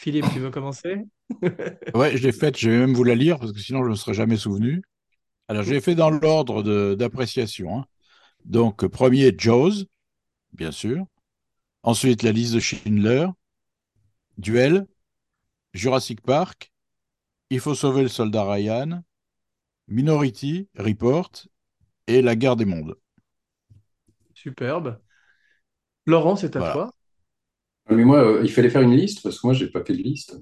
Philippe, tu veux commencer? Ouais, je l'ai faite, je vais même vous la lire parce que sinon je ne me serais jamais souvenu. Alors, je l'ai fait dans l'ordre d'appréciation. hein. Donc, premier, Jaws, bien sûr. Ensuite, la liste de Schindler, Duel, Jurassic Park, Il faut sauver le soldat Ryan, Minority Report et La guerre des mondes. Superbe. Laurent, c'est à Voilà. toi. Mais moi, euh, il fallait faire une liste parce que moi, j'ai pas fait de liste.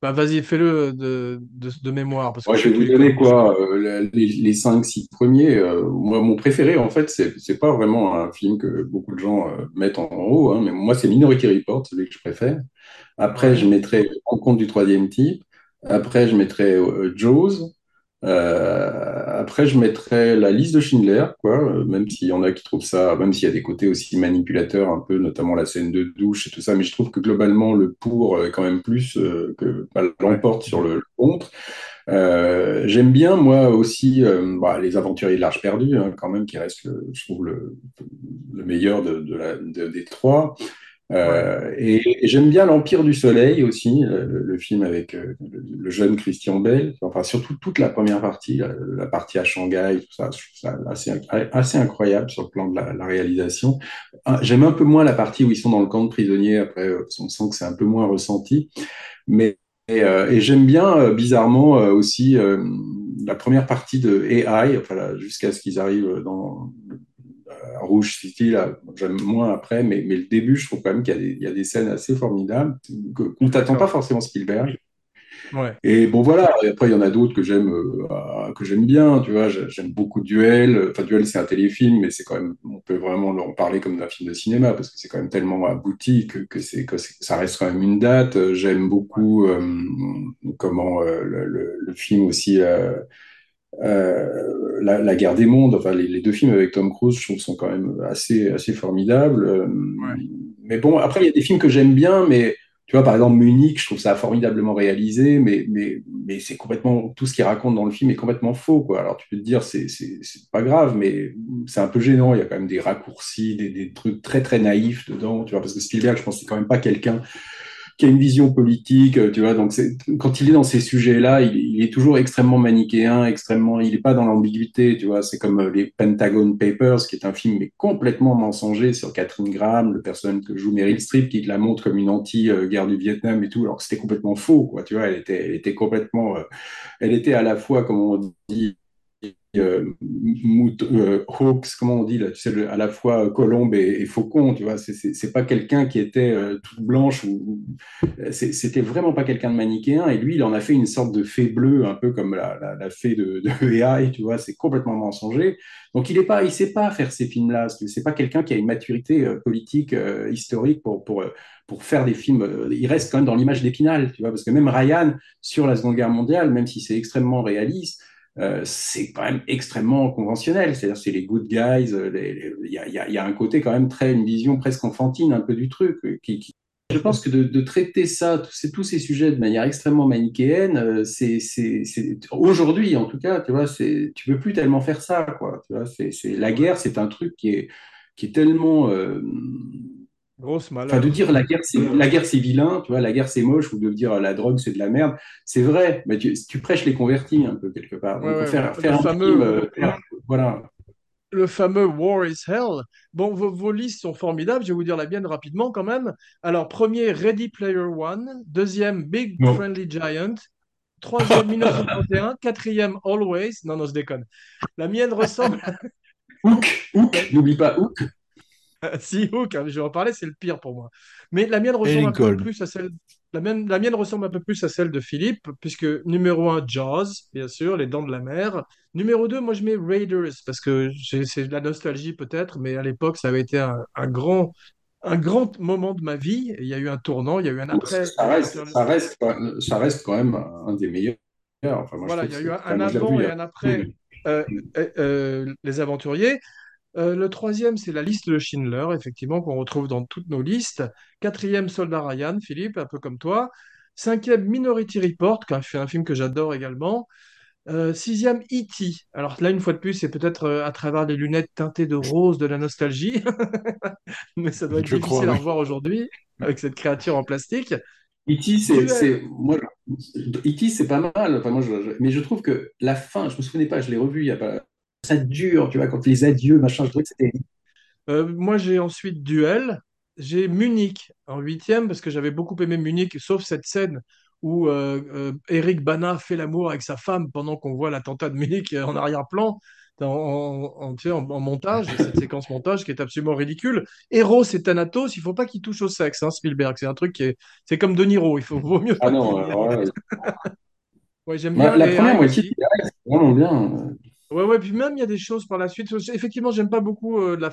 Bah, vas-y, fais-le de, de, de mémoire. Parce que Moi, je vais vous donner quoi, euh, les, les cinq, six premiers. euh, moi, mon préféré, en fait, c'est pas vraiment un film que beaucoup de gens mettent en haut, hein, mais moi, c'est Minority Report, celui que je préfère. Après, je mettrais Rencontre du troisième type. Après, je mettrais euh, Jaws. Euh, après, je mettrais la liste de Schindler, quoi, euh, même s'il y en a qui trouvent ça, même s'il y a des côtés aussi manipulateurs, un peu, notamment la scène de douche et tout ça, mais je trouve que globalement, le pour est quand même plus euh, que bah, l'emporte sur le, contre. Euh, j'aime bien, moi aussi, euh, bah, Les Aventuriers de l'Arche perdue, hein, quand même, qui reste, le, je trouve, le, le meilleur de la, de- des trois. Euh, et, j'aime bien l'Empire du Soleil aussi, le, le- film avec euh, le, jeune Christian Bale, enfin surtout toute la première partie, la, partie à Shanghai, tout ça, ça assez, incroyable sur le plan de la, réalisation. J'aime un peu moins la partie où ils sont dans le camp de prisonniers, après euh, on sent que c'est un peu moins ressenti, mais et, euh, et j'aime bien euh, bizarrement euh, aussi euh, la première partie de AI, enfin jusqu'à ce qu'ils arrivent dans Rouge City, là, j'aime moins après, mais, mais le début, je trouve quand même qu'il y a des, il y a des scènes assez formidables, qu'on ne t'attend pas forcément Spielberg. Ouais. Et bon, voilà, et après, il y en a d'autres que j'aime euh, euh, que j'aime bien, tu vois, j'ai- j'aime beaucoup Duel. Enfin, Duel, c'est un téléfilm, mais c'est quand même, on peut vraiment en parler comme d'un film de cinéma, parce que c'est quand même tellement abouti que, que, c'est, que ça reste quand même une date. Euh, J'aime beaucoup euh, comment euh, le, le, le film aussi, euh, euh, la, la guerre des mondes, enfin, les, les deux films avec Tom Cruise, je trouve, sont quand même assez, assez formidables. Euh, Ouais. Mais bon, après, il y a des films que j'aime bien, mais tu vois, par exemple, Munich, je trouve ça formidablement réalisé, mais, mais, mais c'est complètement, tout ce qu'il raconte dans le film est complètement faux, quoi. Alors, tu peux te dire, c'est, pas grave, mais c'est un peu gênant. Il y a quand même des raccourcis, des, des trucs très, très naïfs dedans, tu vois, parce que Spielberg, je pense c'est quand même pas quelqu'un qui a une vision politique, euh, tu vois. Donc, quand il est dans ces sujets-là, il, est toujours extrêmement manichéen, extrêmement, il n'est pas dans l'ambiguïté, tu vois. C'est comme euh, les Pentagon Papers, qui est un film mais complètement mensonger sur Catherine Graham, le personnage que joue Meryl Streep, qui te la montre comme une anti-guerre du Vietnam et tout, alors que c'était complètement faux, quoi. Tu vois, elle était, elle était complètement, euh, elle était à la fois, comme on dit, hawks, comment on dit là, tu à la fois colombe et, et faucon, tu vois, c'est- pas quelqu'un qui était euh, toute blanche c'était vraiment pas quelqu'un de manichéen et lui il en a fait une sorte de fée bleue, un peu comme la, fée de, de tu vois, c'est complètement mensonger. Donc il est pas, il sait pas faire ces films-là, c'est pas quelqu'un qui a une maturité euh, politique, euh, historique pour, pour, euh, faire des films. euh, il reste quand même dans l'image d'Épinal, tu vois, parce que même Ryan sur la Seconde Guerre mondiale, même si c'est extrêmement réaliste euh, c'est quand même extrêmement conventionnel. C'est-à-dire, c'est les good guys. euh, Il y, a, un côté quand même très, une vision presque enfantine un peu du truc. euh, Je pense que de, traiter ça, tous ces, tous ces sujets de manière extrêmement manichéenne, c'est, aujourd'hui en tout cas, tu vois, tu peux plus tellement faire ça, quoi. Tu la guerre, c'est un truc qui est, qui est tellement Grosse Enfin, de dire la guerre, c'est la guerre, c'est vilain, tu vois, la guerre, c'est moche, ou de dire la drogue, c'est de la merde, c'est vrai, mais tu, tu prêches les convertis un peu quelque part. Donc, Ouais, ouais, faire, le faire un fameux- film, euh, faire- voilà. le fameux War is Hell. Bon, vos, vos listes sont formidables. Je vais vous dire la mienne rapidement quand même. Alors, premier, Ready Player One. Deuxième, Big. Friendly Giant. Troisième, 1931. Quatrième, Always. Non, non, je déconne. La mienne ressemble. Hook, Hook, n'oublie pas Hook. si, Hook, hein, je vais en parler, c'est le pire pour moi. Mais la mienne ressemble un peu plus à celle. La mienne, la mienne ressemble un peu plus à celle de Philippe, puisque numéro 1, Jaws, bien sûr, Les Dents de la Mer. Numéro 2, moi je mets Raiders, parce que c'est de la nostalgie peut-être, mais à l'époque, ça avait été un, un grand, un grand moment de ma vie. Il y a eu un tournant, il y a eu un après. Ça reste, ça, reste, ça reste quand même un des meilleurs. Enfin, moi, je Voilà, il y a eu un, avant et a- un après euh, euh, euh, Les Aventuriers. Euh, le troisième, c'est la liste de Schindler, effectivement, qu'on retrouve dans toutes nos listes. Quatrième, Soldat Ryan, Philippe, un peu comme toi. Cinquième, Minority Report, qui est un film que j'adore également. Euh, sixième, E.T. Alors là, une fois de plus, c'est peut-être euh, à travers les lunettes teintées de rose de la nostalgie, mais ça doit être Je difficile crois, à oui. revoir aujourd'hui avec cette créature en plastique. E.T., c'est, Duel. c'est, moi, E.T., c'est pas mal. Enfin, moi, je, je- mais je trouve que la fin, je me souvenais pas, je l'ai revu il y a pas. Ça dure, tu vois, quand les adieux, machin, je trouvais que c'était. Euh, moi, j'ai ensuite Duel. J'ai Munich en huitième parce que j'avais beaucoup aimé Munich, sauf cette scène où euh, euh, Eric Bana fait l'amour avec sa femme pendant qu'on voit l'attentat de Munich en arrière-plan, en, en- en- montage, cette séquence montage qui est absolument ridicule. Eros et Thanatos, il faut pas qu'ils touchent au sexe, hein, Spielberg. C'est un truc qui est, c'est comme De Niro, il faut vaut mieux pas Ah non, qu'il alors là, Ouais, j'aime bien la première moitié, aussi. c'est vraiment bien. Ouais, ouais, puis même il y a des choses par la suite. Effectivement, j'aime pas beaucoup euh, la,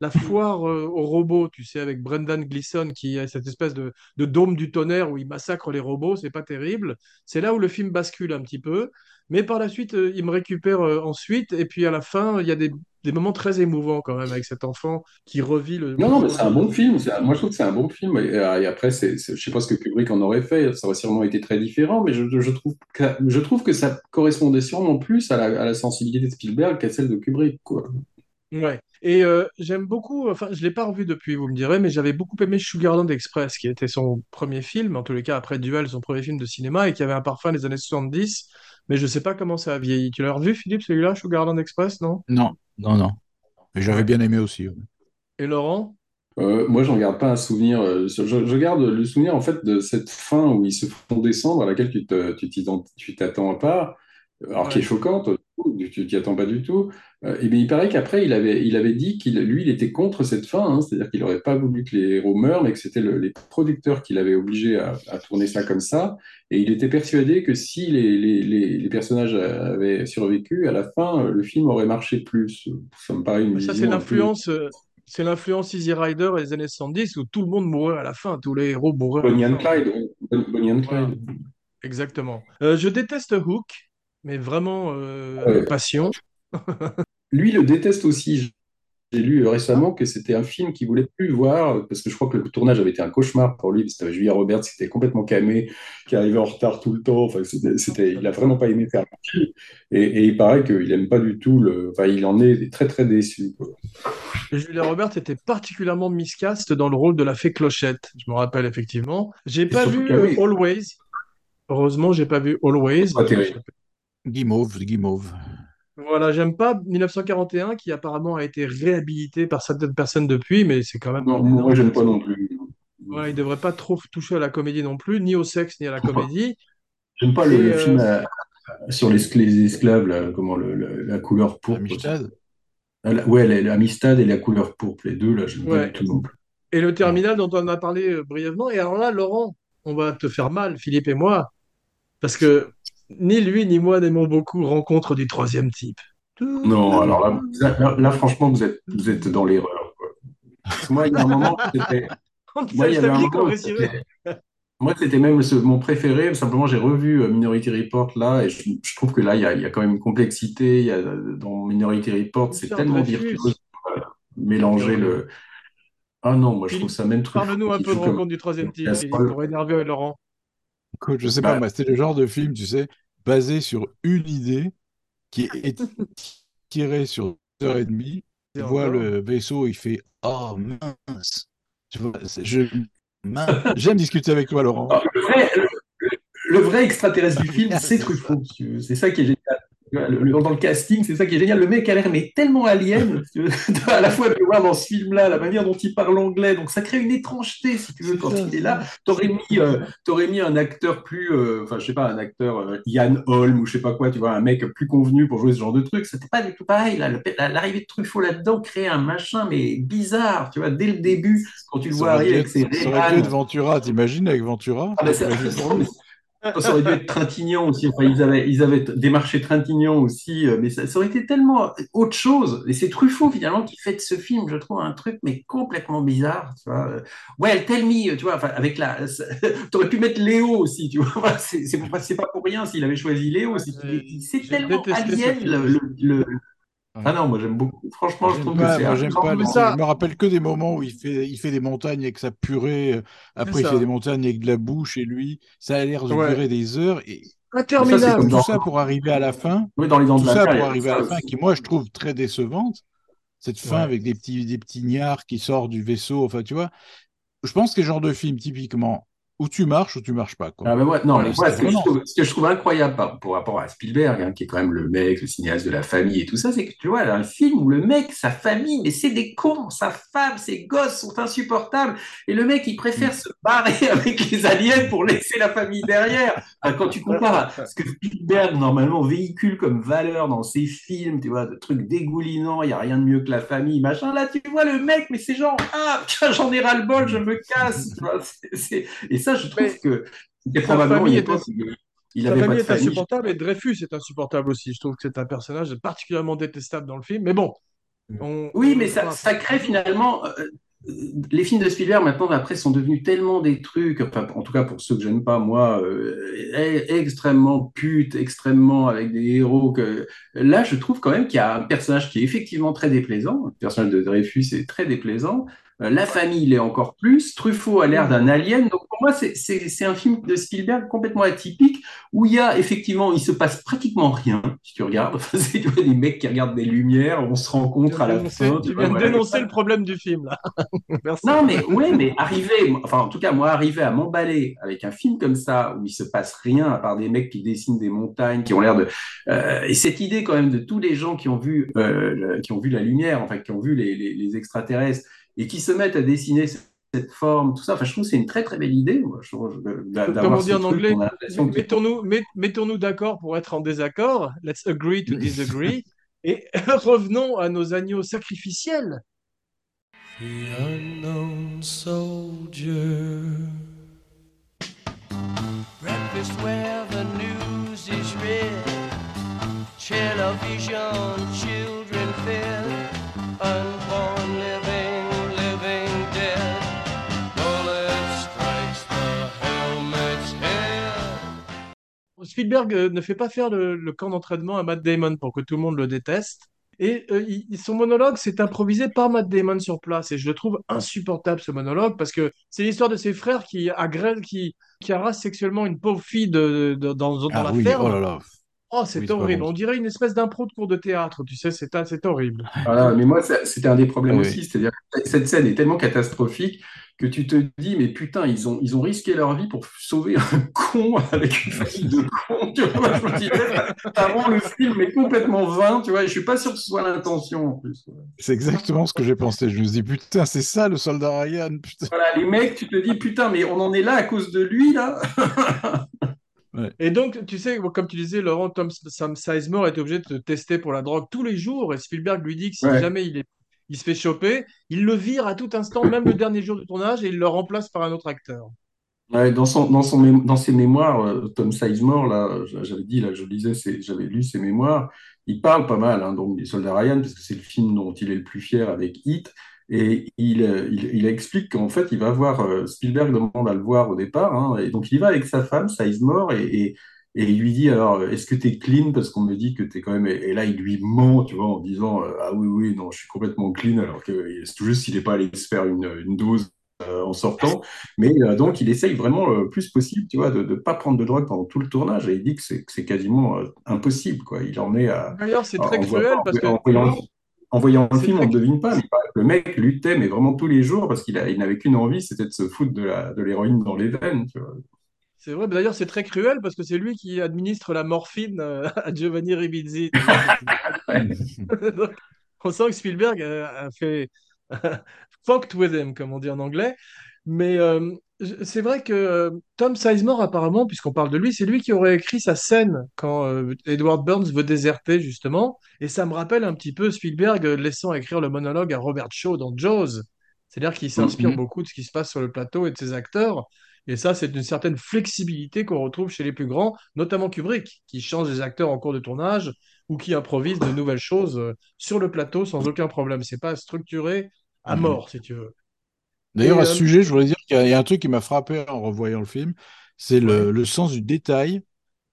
la foire euh, aux robots, tu sais, avec Brendan Gleeson qui a cette espèce de, de dôme du tonnerre où il massacre les robots, c'est pas terrible. C'est là où le film bascule un petit peu. Mais par la suite, euh, il me récupère euh, ensuite. Et puis à la fin, il y a des, des moments très émouvants quand même avec cet enfant qui revit le. Non, non, mais c'est un bon film. un- Moi, je trouve que c'est un bon film. Et, euh, et après, je sais pas ce que Kubrick en aurait fait. Ça aurait sûrement été très différent. Mais je, je trouve que, je trouve que ça correspondait sûrement plus à la, à la sensibilité de Spielberg qu'à celle de Kubrick, quoi. Ouais. Et euh, j'aime beaucoup, enfin, je l'ai pas revu depuis, vous me direz, mais j'avais beaucoup aimé Sugarland Express, qui était son premier film, en tous les cas après Duel, son premier film de cinéma, et qui avait un parfum des années 70, mais je sais pas comment ça a vieilli. Tu l'as revu, Philippe, celui-là, Sugarland Express, non? Non, non, non. Mais j'avais Ouais. bien aimé aussi. ouais. Et Laurent? Euh, moi, j'en garde pas un souvenir. euh, Je, je garde le souvenir en fait de cette fin où ils se font descendre, à laquelle tu t'attends pas, alors qui est Ouais. choquante. Tu t'y attends pas du tout. Euh, et bien, il paraît qu'après, il avait, il avait dit qu'il, lui, il était contre cette fin, hein, c'est-à-dire qu'il n'aurait pas voulu que les héros meurent, mais que c'était le- les producteurs qui l'avaient obligé à, à tourner ça comme ça. Et il était persuadé que si les, les, les, les personnages avaient survécu, à la fin, le film aurait marché plus. Ça me paraît une ça, c'est l'influence, euh, c'est l'influence Easy Rider et les années 70 où tout le monde mourait à la fin, tous les héros mouraient à Bonnie and. Clyde. Bonnie and Clyde. exactement. Euh, je déteste Hook, mais vraiment euh, passion. Lui le déteste aussi. J'ai lu Ah, récemment que c'était un film qu'il voulait plus voir parce que je crois que le tournage avait été un cauchemar pour lui. C'était Julia Roberts qui était complètement camé, qui arrivait en retard tout le temps. Enfin, c'était, il a vraiment pas aimé faire le film. Et, et il paraît qu'il aime pas du tout le. Enfin, il en est très très déçu. quoi. Julia Roberts était particulièrement miscast dans le rôle de la fée Clochette, je me rappelle effectivement. J'ai pas vu que, Always. Heureusement, j'ai pas vu Always. pas. Guimauve, Guimauve. Voilà, j'aime pas 1941 qui apparemment a été réhabilité par certaines personnes depuis, mais c'est quand même Non, moi j'aime pas non plus. Voilà, il devrait pas trop toucher à la comédie non plus, ni au sexe ni à la comédie. J'aime pas le, Et le euh, film à- sur les, les esclaves, là, comment le, le- la couleur pourpre. Amistad. Ah, Ouais, la- l'Amistad et la couleur pourpre, les deux, là, j'aime pas ouais. du tout non plus. Et le terminal dont on a parlé euh, brièvement. Et alors là, Laurent, on va te faire mal, Philippe et moi, parce que ni lui ni moi n'aimons beaucoup Rencontre du troisième type. Non, alors là, là, là, franchement, vous êtes, vous êtes dans l'erreur. moi, il y a un moment, c'était. Moi, il y avait un moment, moi, c'était même ce- mon préféré. Simplement, j'ai revu euh, Minority Report là, et je, je trouve que là, il y a, il y a quand même une complexité. Il y a, dans Minority Report, c'est tellement virtuose. voilà, Mélanger le. Ah non, moi, je trouve ça même Truffaut Parle-nous un peu de Rencontre du troisième type, pour énerver Laurent. Écoute, je sais pas, Bah, c'était le genre de film, tu sais, basé sur une idée qui est tirée sur deux heures et demie. Tu vois le vaisseau, il fait Oh mince. Je. J'aime discuter avec toi, Laurent. Alors, le, vrai, le- vrai extraterrestre du film, c'est Truffaut. C'est ça qui est génial. Le- le- dans le casting, c'est ça qui est génial. Le mec a l'air mais tellement alien, à la fois de le voir dans ce film-là, la manière dont il parle anglais, donc ça crée une étrangeté, si tu veux, quand ça, il est là. T'aurais mis, euh, t'aurais mis un acteur plus, euh, enfin, je sais pas, un acteur euh, Ian Holm ou je sais pas quoi, tu vois, un mec plus convenu pour jouer ce genre de truc. C'était pas du tout pareil. L'arrivée de Truffaut là-dedans crée un machin mais bizarre, tu vois, dès le début, quand tu le vois arriver avec ses ça aurait dû être Ray-Ban. Ventura, t'imagines, avec Ventura? Ah, Ça aurait dû être Trintignant aussi. Enfin, ils avaient, ils avaient démarché Trintignant aussi, euh, mais ça, ça aurait été tellement autre chose. Et c'est Truffaut finalement qui fait de ce film, je trouve, un truc mais complètement bizarre. Tu vois. Well, tell me, tu vois, enfin, avec la, t'aurais pu mettre Léo aussi, tu vois. C'est pas, pas pour rien s'il avait choisi Léo. C'est tellement alien. Le, le- le- Ah non, moi j'aime beaucoup. Franchement, je trouve que pas, c'est j'aime genre pas. ça- Je me rappelle que des moments où il fait, il fait des montagnes avec sa purée. euh, Après, il ça. fait des montagnes avec de la bouche et lui, ça a l'air de Ouais. durer des heures. Et Ça, c'est Interminable. comme tout dans, ça pour arriver à la fin. oui, dans les dents Tout de ça pour a arriver à ça la fin, qui moi je trouve très décevante. Cette fin Ouais. avec des petits, des petits gnards qui sortent du vaisseau. Enfin, tu vois, je pense que c'est le genre de film typiquement où tu marches ou tu marches pas. Quoi. Ah ben moi, non, moi, ce, que je trouve, ce que je trouve incroyable par, pour rapport à Spielberg, hein, qui est quand même le mec, le cinéaste de la famille et tout ça, c'est que tu vois, un film où le mec, sa famille, mais c'est des cons, sa femme, ses gosses sont insupportables, et le mec, il préfère se barrer avec les aliens pour laisser la famille derrière. Enfin, quand tu compares à ce que Spielberg, normalement, véhicule comme valeur dans ses films, tu vois, de trucs dégoulinants, il n'y a rien de mieux que la famille, machin, là, tu vois le mec, mais c'est genre, ah, tiens, j'en ai ras le bol, je me casse, tu vois, et ça, je trouve Mais que c'était probablement une époque il Sa n'avait pas famille est insupportable et Dreyfus est insupportable aussi. Je trouve que c'est un personnage particulièrement détestable dans le film. Mais bon, on, Oui, mais ça, crée finalement. euh, euh, les films de Spielberg maintenant après sont devenus tellement des trucs, enfin, en tout cas pour ceux que j'aime pas moi, euh, extrêmement putes, extrêmement avec des héros que là je trouve quand même qu'il y a un personnage qui est effectivement très déplaisant. Le personnage de Dreyfus est très déplaisant. Euh, La famille l'est encore plus. Truffaut a l'air d'un alien. Donc pour moi c'est un film de Spielberg complètement atypique où il y a effectivement il se passe pratiquement rien si tu regardes. C'est tu vois, des mecs qui regardent des lumières, on se rencontre à la fin. tu viens de dénoncer le problème du film, là. Merci. Non, mais ouais, mais arriver, enfin en tout cas moi arriver à m'emballer avec un film comme ça où il se passe rien à part des mecs qui dessinent des montagnes, qui ont l'air de euh, et cette idée quand même de tous les gens qui ont vu euh, qui ont vu la lumière, enfin qui ont vu les, les, les extraterrestres et qui se mettent à dessiner ce cette forme, tout ça. Enfin, je trouve que c'est une très très belle idée. Moi, je trouve, d'a- Comme d'avoir on dit ce en anglais, mettons-nous met- mettons-nous d'accord pour être en désaccord. Let's agree to disagree. Et revenons à nos agneaux sacrificiels. The unknown soldier. Breakfast where the news is read. Television, children fed. Spielberg euh, ne fait pas faire le, le camp d'entraînement à Matt Damon pour que tout le monde le déteste. Et euh, il- son monologue, c'est improvisé par Matt Damon sur place. Et je le trouve insupportable, ce monologue, parce que c'est l'histoire de ses frères qui agressent, qui, qui harassent sexuellement une pauvre fille de, de- dans, dans Ah la oui, ferme. oh là là. Oh, c'est Oui, horrible. On dirait une espèce d'impro de cours de théâtre, tu sais, c'est c'est horrible. Voilà, mais moi, c'était un des problèmes Oui, aussi. C'est-à-dire cette scène est tellement catastrophique que tu te dis, mais putain, ils ont, ils ont risqué leur vie pour sauver un con avec une famille de cons. Tu vois, je me disais, ça rend le film est complètement vain, tu vois, et je suis pas sûr que ce soit l'intention en plus. C'est exactement ce que j'ai pensé. Je me suis dit, putain, c'est ça le soldat Ryan. Putain. Voilà, les mecs, tu te dis, putain, mais on en est là à cause de lui, là. Et donc, tu sais, comme tu disais, Laurent, Tom, Sam Sizemore est obligé de te tester pour la drogue tous les jours. Et Spielberg lui dit que si Ouais. jamais il, est, il se fait choper, il le vire à tout instant, même le dernier jour de tournage, et il le remplace par un autre acteur. Dans son, dans son dans ses mémoires, euh, Tom Sizemore, là, j'avais dit, là, je lisais, j'avais lu ses mémoires, il parle pas mal, hein, donc des Soldats Ryan, parce que c'est le film dont il est le plus fier avec Hit, et il, il, explique qu'en fait, il va voir, euh, Spielberg demande à le voir au départ, hein, et donc il va avec sa femme, Sizemore, et, et il lui dit, alors, est-ce que t'es clean, parce qu'on me dit que t'es quand même, et, là, il lui ment, tu vois, en disant, euh, ah oui, oui, non, je suis complètement clean, alors que c'est tout juste s'il n'est pas allé se faire une, une dose euh, en sortant. Mais euh, donc, il essaye vraiment le plus possible, tu vois, de ne pas prendre de drogue pendant tout le tournage. Et il dit que c'est quasiment euh, impossible, quoi. Il en est à. D'ailleurs, c'est très cruel parce que. en voyant, en voyant le film, on ne devine pas, mais le mec luttait, mais vraiment tous les jours, parce qu'il il n'avait qu'une envie, c'était de se foutre de l'héroïne dans les veines, tu vois. C'est vrai, d'ailleurs, c'est très cruel parce que c'est lui qui administre la morphine euh, à Giovanni Ribisi. Donc, on sent que Spielberg a fait fucked with him, comme on dit en anglais. Mais euh, c'est vrai que euh, Tom Sizemore, apparemment, puisqu'on parle de lui, c'est lui qui aurait écrit sa scène quand euh, Edward Burns veut déserter, justement. Et ça me rappelle un petit peu Spielberg laissant écrire le monologue à Robert Shaw dans Jaws. C'est-à-dire qu'il s'inspire Mhm. beaucoup de ce qui se passe sur le plateau et de ses acteurs. Et ça, c'est une certaine flexibilité qu'on retrouve chez les plus grands, notamment Kubrick, qui change les acteurs en cours de tournage ou qui improvise de nouvelles choses euh, sur le plateau sans aucun problème. C'est pas structuré à Mhm. mort, si tu veux. D'ailleurs, Et, à ce euh, sujet, je voudrais dire qu'il y a- il y a un truc qui m'a frappé en revoyant le film, c'est le, sens du détail.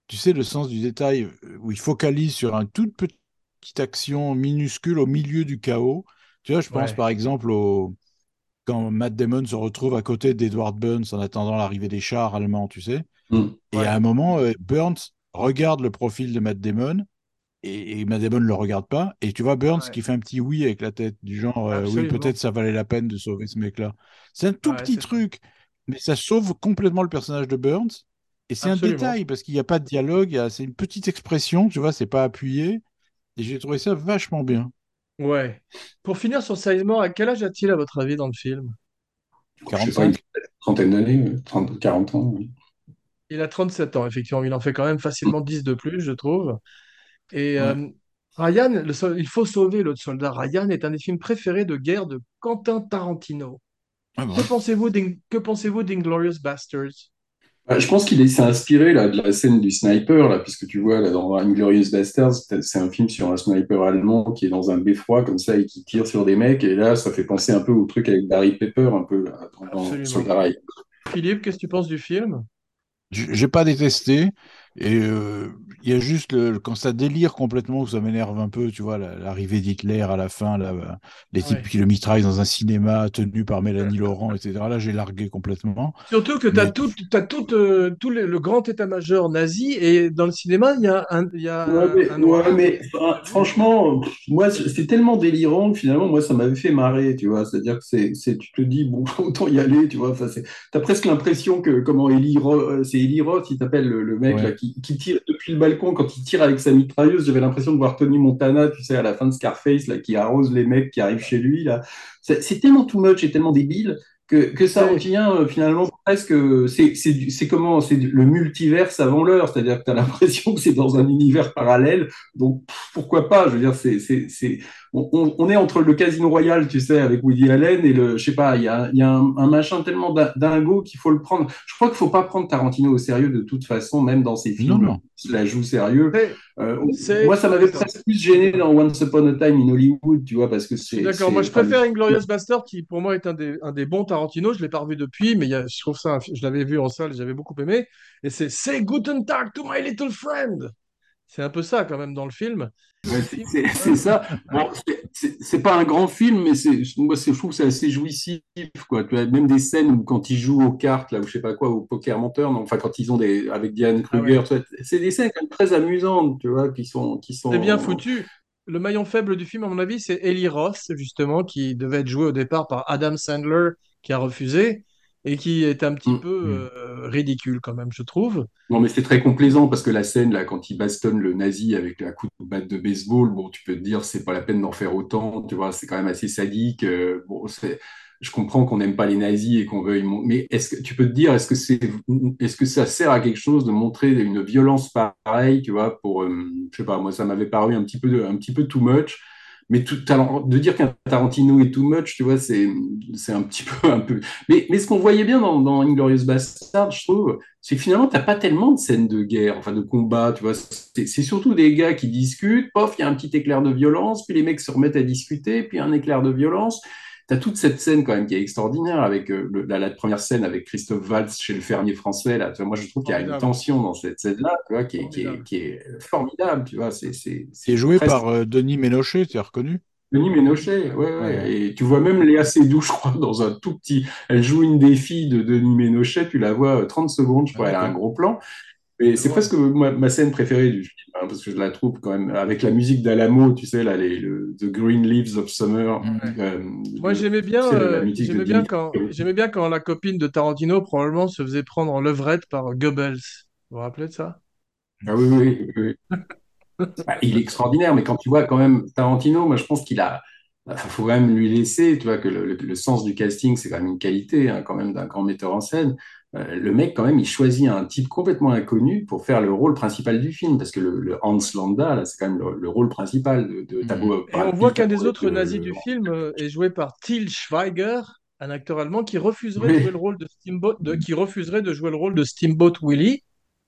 Tu sais, le sens du détail euh, où il focalise sur une toute petite action minuscule au milieu du chaos. Tu vois, je pense Ouais. par exemple au... quand Matt Damon se retrouve à côté d'Edward Burns en attendant l'arrivée des chars allemands, tu sais. Mm. Et Ouais. à un moment, euh, Burns regarde le profil de Matt Damon et, et Matt Damon ne le regarde pas. Et tu vois Burns Ouais. qui fait un petit oui avec la tête, du genre euh, oui, peut-être ça valait la peine de sauver ce mec-là. C'est un tout Ouais, petit truc, mais ça sauve complètement le personnage de Burns. Et c'est un détail parce qu'il n'y a pas de dialogue, c'est une petite expression, tu vois, c'est pas appuyé. Et j'ai trouvé ça vachement bien. Ouais. Pour finir sur Sizemore, à quel âge a-t-il à votre avis dans le film? Je sais pas, 45. une trentaine d'années, euh, 30, 40 ans. oui. Il a 37 ans, effectivement. Il en fait quand même facilement 10 de plus, je trouve. Et Ouais. euh, Ryan, le sol- Il faut sauver le soldat Ryan est un des films préférés de guerre de Quentin Tarantino. Ah bon Que pensez-vous d'Ing- que pensez-vous d'Inglorious Bastards? Bah, je pense qu'il est- s'est inspiré là, de la scène du sniper, là, puisque tu vois, là, dans Inglourious Basterds, c'est un film sur un sniper allemand qui est dans un beffroi comme ça et qui tire sur des mecs. Et là, ça fait penser un peu au truc avec Barry Pepper, un peu là, dans. Soldat Ryan. Philippe, qu'est-ce que tu penses du film? J'ai pas détesté. Et euh, il y a juste le, quand ça délire complètement, où ça m'énerve un peu, tu vois, la- l'arrivée d'Hitler à la fin, là, les types Ouais. qui le mitraillent dans un cinéma tenu par Mélanie Laurent, etc. Là, j'ai largué complètement. Surtout que tu as Mais- tout, t'as tout, euh, tout le, le grand état-major nazi et dans le cinéma, il y a un, il y a Ouais, un- mais, un noir. ouais, mais, enfin, franchement, pff, moi, c'est tellement délirant que finalement, moi, ça m'avait fait marrer, tu vois. C'est-à-dire que c'est, tu te dis, bon, autant y aller, tu vois. Enfin, c'est, t'as presque l'impression que, comment Eli Roth, euh, c'est Eli Roth, il t'appelle le, le mec, Ouais. là, qui, qui tire depuis le balcon. Quand il tire avec sa mitrailleuse, j'avais l'impression de voir Tony Montana, tu sais, à la fin de Scarface, là, qui arrose les mecs qui arrivent chez lui, là. C'est, tellement too much et tellement débile que, que ça revient euh, finalement presque, c'est comment, c'est le multiverse avant l'heure, c'est-à-dire que tu as l'impression que c'est dans un univers parallèle, donc pff, pourquoi pas, je veux dire, c'est, c'est, on, on- on est entre le Casino Royal, tu sais, avec Woody Allen et le, je sais pas, il y a, il y a un, un machin tellement din- dingo qu'il faut le prendre. Je crois qu'il faut pas prendre Tarantino au sérieux de toute façon, même dans ses films, Non, non. il la joue sérieux. Euh, moi, ça m'avait presque plus gêné dans Once Upon a Time in Hollywood, tu vois, parce que c'est. d'accord. Moi, je préfère Inglorious Bastard, qui pour moi est un des, un des bons Tarantino. Je l'ai pas revu depuis, mais il y a- je trouve ça, je l'avais vu en salle, j'avais beaucoup aimé. Et c'est Say Guten Tag to my little friend. C'est un peu ça quand même dans le film. Ouais, c'est ça. Bon, c'est- pas un grand film, mais c'est moi c'est- je trouve c'est assez jouissif quoi. Tu as même des scènes où quand ils jouent aux cartes là ou je sais pas quoi au poker menteur, non, enfin quand ils ont des avec Diane Ah Kruger, c'est des scènes quand même très amusantes, tu vois, qui sont qui sont C'est bien foutu. Le maillon faible du film, à mon avis, c'est Ellie Roth, justement, qui devait être joué au départ par Adam Sandler, qui a refusé, et qui est un petit Mm. peu euh, ridicule quand même, je trouve. Non, mais c'est très complaisant parce que la scène, là, quand il bastonne le nazi avec la coup de batte de baseball, bon, tu peux te dire, c'est pas la peine d'en faire autant, tu vois, c'est quand même assez sadique. euh, bon, c'est, je comprends qu'on n'aime pas les nazis et qu'on veuille, mais est-ce que tu peux te dire, est-ce que c'est, est-ce que ça sert à quelque chose de montrer une violence pareille, tu vois, pour, euh, je sais pas, moi, ça m'avait paru un petit peu, un petit peu too much. Mais tout, de dire qu'un Tarantino est too much, tu vois, c'est, c'est un petit peu, un peu. Mais, mais ce qu'on voyait bien dans, dans Inglourious Bastard, je trouve, c'est que finalement, t'as pas tellement de scènes de guerre, enfin de combat, tu vois. C'est surtout des gars qui discutent, pof, il y a un petit éclair de violence, puis les mecs se remettent à discuter, puis un éclair de violence. T'as toute cette scène quand même qui est extraordinaire avec euh, le- la, la première scène avec Christophe Waltz chez le fermier français. Là, Tu vois, moi, je trouve qu'il y a une tension dans cette scène-là, tu vois, qui est, qui est, qui est formidable, tu vois. C'est c'est- C'est joué presque- par euh, Denis Ménochet, tu as reconnu? Denis Ménochet, ouais, ouais, Ouais. Et tu vois même Léa Seydoux, je crois, dans un tout petit. Elle joue une des filles de Denis Ménochet, tu la vois euh, 30 secondes, je crois, Ah, elle a un gros plan. Et c'est presque ma, ma scène préférée du film, hein, parce que je la trouve quand même avec la musique d'Alamo, tu sais, là, les, le, The Green Leaves of Summer. Euh, Moi, j'aimais bien, euh, j'aimais bien quand, bien quand la copine de Tarantino probablement se faisait prendre en levrette par Goebbels. Vous vous rappelez de ça? Ah oui, oui, oui. oui. Bah, il est extraordinaire, mais quand tu vois quand même Tarantino, moi je pense qu'il a. Il faut quand même lui laisser, tu vois, que le, le- le sens du casting, c'est quand même une qualité, hein, quand même, d'un grand metteur en scène. Euh, le mec, quand même, il choisit un type complètement inconnu pour faire le rôle principal du film, parce que le, le Hans Landa, là, c'est quand même le, le rôle principal de, de Mhm. Tabou. Et on voit qu'un des autres nazis du film euh, est joué par Til Schweiger, un acteur allemand qui refuserait de jouer le rôle de Steamboat, de- qui refuserait de jouer le rôle de Steamboat Willie,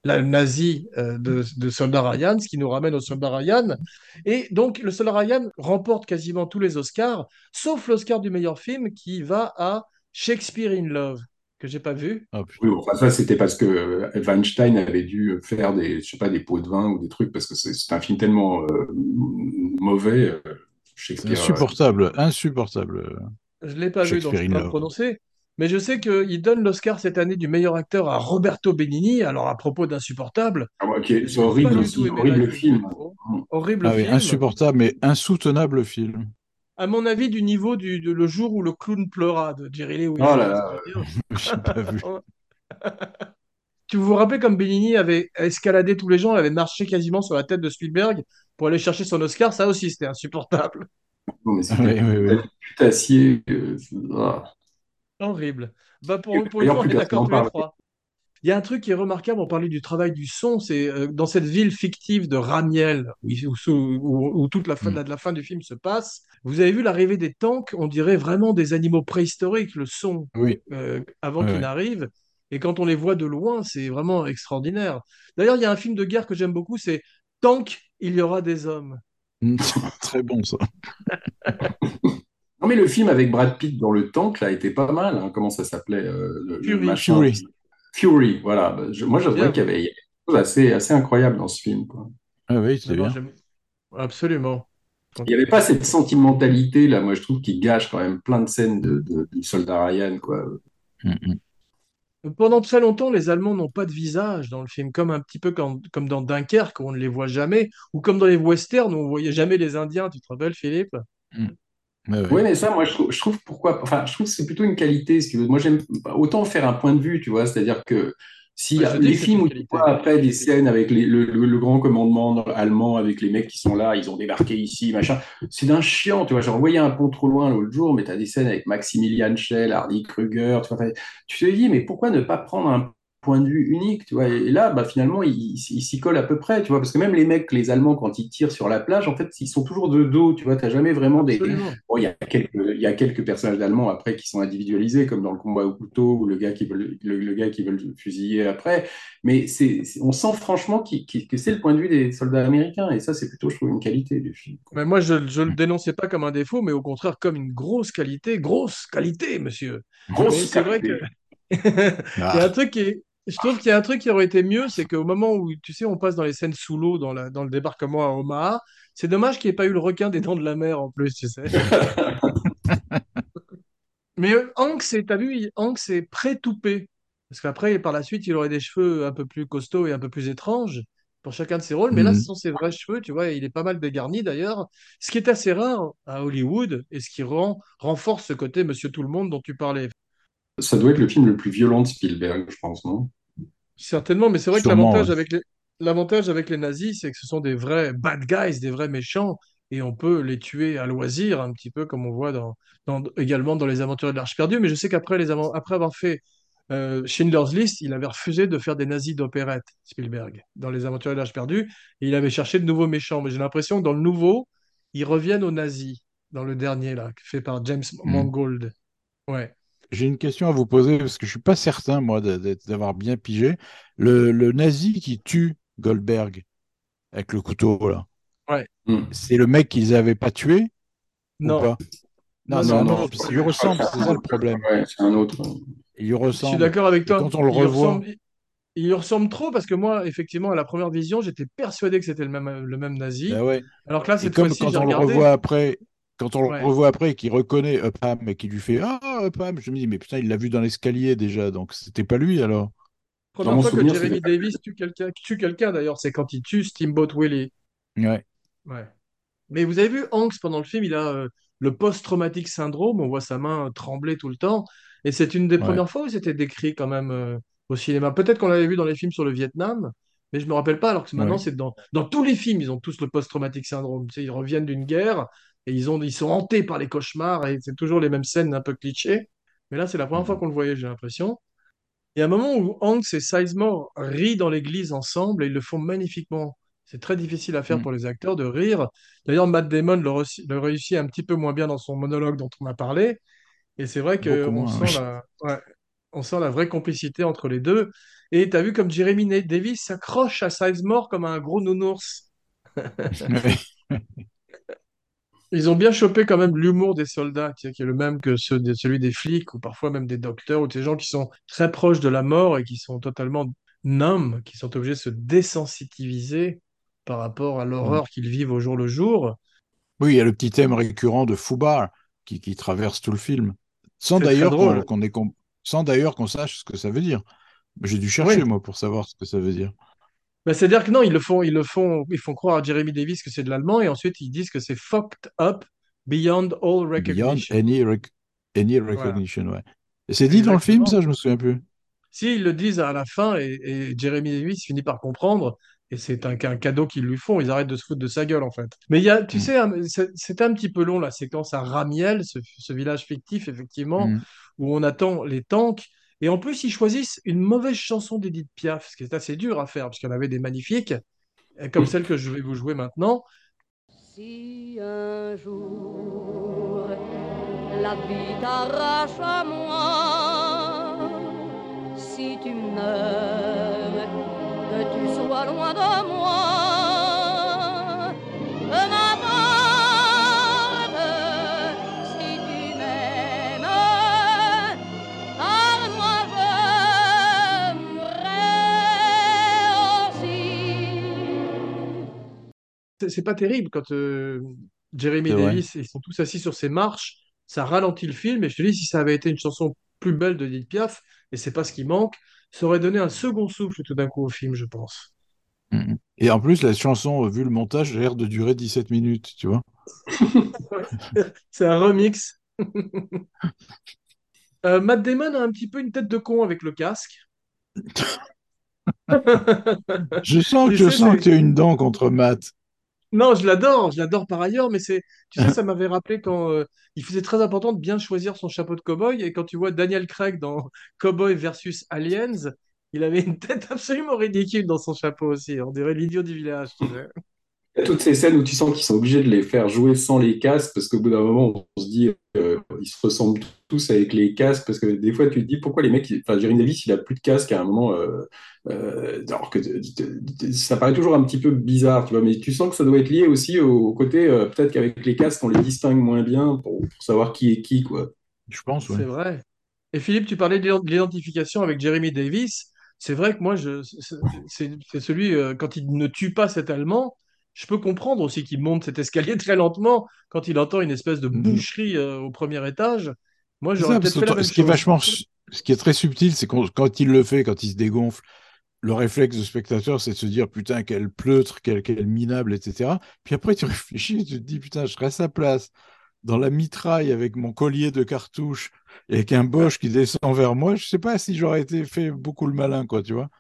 la- nazi euh, de, de Soldat Ryan, ce qui nous ramène au Soldat Ryan. Et donc le Soldat Ryan remporte quasiment tous les Oscars, sauf l'Oscar du meilleur film qui va à Shakespeare in Love, que j'ai pas vu. Ah. Oui, enfin, ça, c'était parce que euh, Weinstein avait dû faire des, je sais pas, des pots de vin ou des trucs, parce que c'est un film tellement euh, mauvais, euh, C'est Shakespeare. insupportable, insupportable. Je l'ai pas vu, donc je peux pas prononcer. Mais je sais qu'il donne l'Oscar cette année du meilleur acteur à Roberto Benigni. Alors, à propos d'insupportable, Ah, c'est horrible horrible film. Horrible Ah oui, film. insupportable, mais insoutenable film. À mon avis, du niveau du de le jour où le clown pleura de Jerry Lee Williams. Oh là là. Je pas vu. Tu vous vous rappelez comme Benigni avait escaladé tous les gens, avait marché quasiment sur la tête de Spielberg pour aller chercher son Oscar, ça aussi c'était insupportable. Non, mais Oui, oui, oui. putassier. euh, ah. Horrible. Bah pour, pour fois, on est d'accord tous les trois. Il y a un truc qui est remarquable, on parlait du travail du son, c'est euh, dans cette ville fictive de Ramiel, où, où- où- où toute la fin, Mm. la, la fin du film se passe. Vous avez vu l'arrivée des tanks, on dirait vraiment des animaux préhistoriques, le son Oui, euh, avant Ouais, qu'ils ouais. n'arrivent. Et quand on les voit de loin, c'est vraiment extraordinaire. D'ailleurs, il y a un film de guerre que j'aime beaucoup, c'est Tank, il y aura des hommes. très bon ça. Non, mais le film avec Brad Pitt dans le tank, là, était pas mal. hein. Comment ça s'appelait euh, le, le Fury. machin Fury. Fury, voilà. Bah, je- moi, qu'il y avait des choses assez, assez incroyables dans ce film. quoi. Ah oui, c'est bien. Absolument. Il n'y avait pas cette sentimentalité, là, moi, je trouve, qui gâche quand même plein de scènes de, de- du soldat Ryan, quoi. Mm, mm. Pendant très longtemps, les Allemands n'ont pas de visage dans le film, comme un petit peu comme, comme dans Dunkerque, où on ne les voit jamais, ou comme dans les westerns, où on voyait jamais les Indiens. Tu te rappelles, Philippe? Ouais, ouais. Oui, mais ça, moi, je trouve, je trouve pourquoi, enfin, je trouve que c'est plutôt une qualité, tu veux. Moi, j'aime autant faire un point de vue, tu vois, c'est-à-dire que Si Ouais, les que films où tu vois après des scènes avec les- le, le- le grand commandement allemand, avec les mecs qui sont là, ils ont débarqué ici, machin, c'est d'un chiant, tu vois. Genre, voyais un pont trop loin l'autre jour, mais tu as des scènes avec Maximilian Schell, Hardy Kruger, tu vois. Tu te dis, mais pourquoi ne pas prendre un point de vue unique, tu vois. Et là, bah, finalement, il, il s'y colle à peu près, tu vois. Parce que même les mecs, les Allemands, quand ils tirent sur la plage, en fait, ils sont toujours de dos, tu vois. Tu jamais vraiment des. Absolument. Bon, il y a quelques, il y a quelques personnages d'Allemands après qui sont individualisés, comme dans le combat au couteau ou le gars qui veut, le, le gars qui veut le fusiller après. Mais c'est, on sent franchement qu'il- que c'est le point de vue des soldats américains. Et ça, c'est plutôt, je trouve, une qualité du film. Mais moi, je ne le dénonçais pas comme un défaut, mais au contraire comme une grosse qualité. Grosse qualité, monsieur. Grosse c'est vrai que qualité. il y a un truc qui est- Je trouve qu'il y a un truc qui aurait été mieux, c'est qu'au moment où, tu sais, on passe dans les scènes sous l'eau, dans, la, dans le débarquement à Omaha, c'est dommage qu'il n'y ait pas eu le requin des dents de la mer en plus, tu sais. Mais euh, Hank, c'est, t'as vu, il- Hank, c'est pré-toupé. Parce qu'après, par la suite, il aurait des cheveux un peu plus costauds et un peu plus étranges pour chacun de ses rôles. Mais là, ce Mhm. sont ses vrais cheveux, tu vois, et il est pas mal dégarni d'ailleurs. Ce qui est assez rare à Hollywood et ce qui rend, renforce ce côté Monsieur Tout-le-Monde dont tu parlais. Ça doit être le film le plus violent de Spielberg, je pense, non? Certainement, mais c'est vrai que l'avantage ouais. avec les, l'avantage avec les nazis, c'est que ce sont des vrais bad guys, des vrais méchants, et on peut les tuer à loisir, un petit peu comme on voit dans, dans- également dans Les Aventuriers de l'Arche perdue. Mais je sais qu'après les avant- après avoir fait euh, Schindler's List, il avait refusé de faire des nazis d'opérette, Spielberg, dans Les Aventuriers de l'Arche perdue, et il avait cherché de nouveaux méchants. Mais j'ai l'impression que dans le nouveau, ils reviennent aux nazis, dans le dernier, là, fait par James Mhm. Mangold. Ouais. J'ai une question à vous poser parce que je suis pas certain, moi, d'avoir bien pigé. Le, le nazi qui tue Goldberg avec le couteau, là, Hmm. c'est le mec qu'ils avaient pas tué ou Non. pas? Non, Non, non, lui ressemble, c'est ça le problème. Ouais, c'est un autre. Il lui Je suis ressemble. d'accord avec Et toi. quand on le Il revoit, ressemble, il lui ressemble trop parce que moi, effectivement, à la première vision, j'étais persuadé que c'était le même, le même nazi. bah ouais. Alors que là, Et cette comme fois-ci, quand j'ai on le regardé. revoit après, quand on Ouais. le revoit après et qu'il reconnaît Upham et qu'il lui fait Ah, Upham, je me dis, mais putain, il l'a vu dans l'escalier déjà, donc c'était pas lui alors. Première fois que Jeremy Davis tue quelqu'un, tue quelqu'un d'ailleurs, c'est quand il tue Steamboat Willie. Ouais. Ouais. Mais vous avez vu, Hanks, pendant le film, il a euh, le post-traumatique syndrome, on voit sa main euh, trembler tout le temps. Et c'est une des Ouais. premières fois où c'était décrit quand même euh, au cinéma. Peut-être qu'on l'avait vu dans les films sur le Vietnam, mais je me rappelle pas, alors que maintenant, Ouais. c'est dans, dans tous les films, ils ont tous le post-traumatique syndrome. Tu sais, ils reviennent d'une guerre et ils, ont, ils sont hantés par les cauchemars et c'est toujours les mêmes scènes un peu clichés. Mais là, c'est la première fois qu'on le voyait, j'ai l'impression. Il y a un moment où Hanks et Sizemore rient dans l'église ensemble et ils le font magnifiquement. C'est très difficile à faire Mm. pour les acteurs de rire. D'ailleurs, Matt Damon le, réussit un petit peu moins bien dans son monologue dont on a parlé. Et c'est vrai qu'on sent la, ouais, on sent la vraie complicité entre les deux. Et tu as vu comme Jeremy Davis s'accroche à Sizemore comme un gros nounours. Ils ont bien chopé quand même l'humour des soldats, qui est le même que ceux de- celui des flics ou parfois même des docteurs ou des gens qui sont très proches de la mort et qui sont totalement numbs, qui sont obligés de se désensitiviser par rapport à l'horreur qu'ils vivent au jour le jour. Oui, il y a le petit thème récurrent de Fubar qui, qui traverse tout le film, sans d'ailleurs qu'on sache ce que ça veut dire. J'ai dû chercher, Oui. moi, pour savoir ce que ça veut dire. Ben, c'est-à-dire que non, ils le font, ils le font, ils font croire à Jeremy Davis que c'est de l'allemand et ensuite ils disent que c'est fucked up beyond all Beyond recognition. any, rec- any Voilà, recognition, ouais. Et c'est dit dans le film, ça, je me souviens plus. Si, ils le disent à la fin et, et Jeremy Davis finit par comprendre et c'est un, un cadeau qu'ils lui font, ils arrêtent de se foutre de sa gueule en fait. Mais il y a, tu Mm. sais, c'est- un petit peu long la séquence à Ramiel, ce, ce village fictif effectivement, Mm. où on attend les tanks. Et en plus, ils choisissent une mauvaise chanson d'Edith Piaf, ce qui est assez dur à faire, parce qu'il y en avait des magnifiques, euh, comme celle que je vais vous jouer maintenant. Si un jour la vie t'arrache à moi, si tu meurs, que tu sois loin de moi, C'est pas terrible quand euh, Jeremy. Davis, ils sont tous assis sur ces marches, ça ralentit le film, et je te dis, si ça avait été une chanson plus belle de Edith Piaf, et c'est pas ce qui manque, ça aurait donné un second souffle tout d'un coup au film, je pense. Et en plus, la chanson, vu le montage, a l'air de durer 17 minutes, tu vois. C'est un remix. Euh, Matt Damon a un petit peu une tête de con avec le casque. Je sens que, je sens que tu as une dent contre Matt. Non, je l'adore, je l'adore par ailleurs, mais c'est, tu sais, ça m'avait rappelé quand euh, il faisait très important de bien choisir son chapeau de cow-boy, et quand tu vois Daniel Craig dans Cowboy versus Aliens, il avait une tête absolument ridicule dans son chapeau aussi, on dirait l'idiot du village, tu sais. Il y a toutes ces scènes où tu sens qu'ils sont obligés de les faire jouer sans les casques parce qu'au bout d'un moment, on se dit, euh, ils se ressemblent tous avec les casques parce que des fois, tu te dis pourquoi les mecs, ils- enfin, Jerry Davis, il a plus de casque à un moment, euh, euh, alors que t- t- ça paraît toujours un petit peu bizarre, tu vois, mais tu sens que ça doit être lié aussi au, côté, euh, peut-être qu'avec les casques, on les distingue moins bien pour, pour savoir qui est qui, quoi. Je pense, ouais. C'est vrai. Et Philippe, tu parlais de l'ident- de l'identification avec Jeremy Davis. C'est vrai que moi, je, c'est celui, euh, quand il ne tue pas cet Allemand, je peux comprendre aussi qu'il monte cet escalier très lentement quand il entend une espèce de Mhm. boucherie euh, au premier étage. Moi, j'aurais peut-être fait la que même ce qui est chose. vachement, su- ce qui est très subtil, c'est quand il le fait, quand il se dégonfle, le réflexe du spectateur, c'est de se dire putain, quel pleutre, quel, quel minable, etc. Puis après, tu réfléchis, tu te dis putain, je serais à sa place, dans la mitraille avec mon collier de cartouches et avec un Bosch qui descend vers moi, je sais pas si j'aurais été fait beaucoup le malin, quoi, tu vois.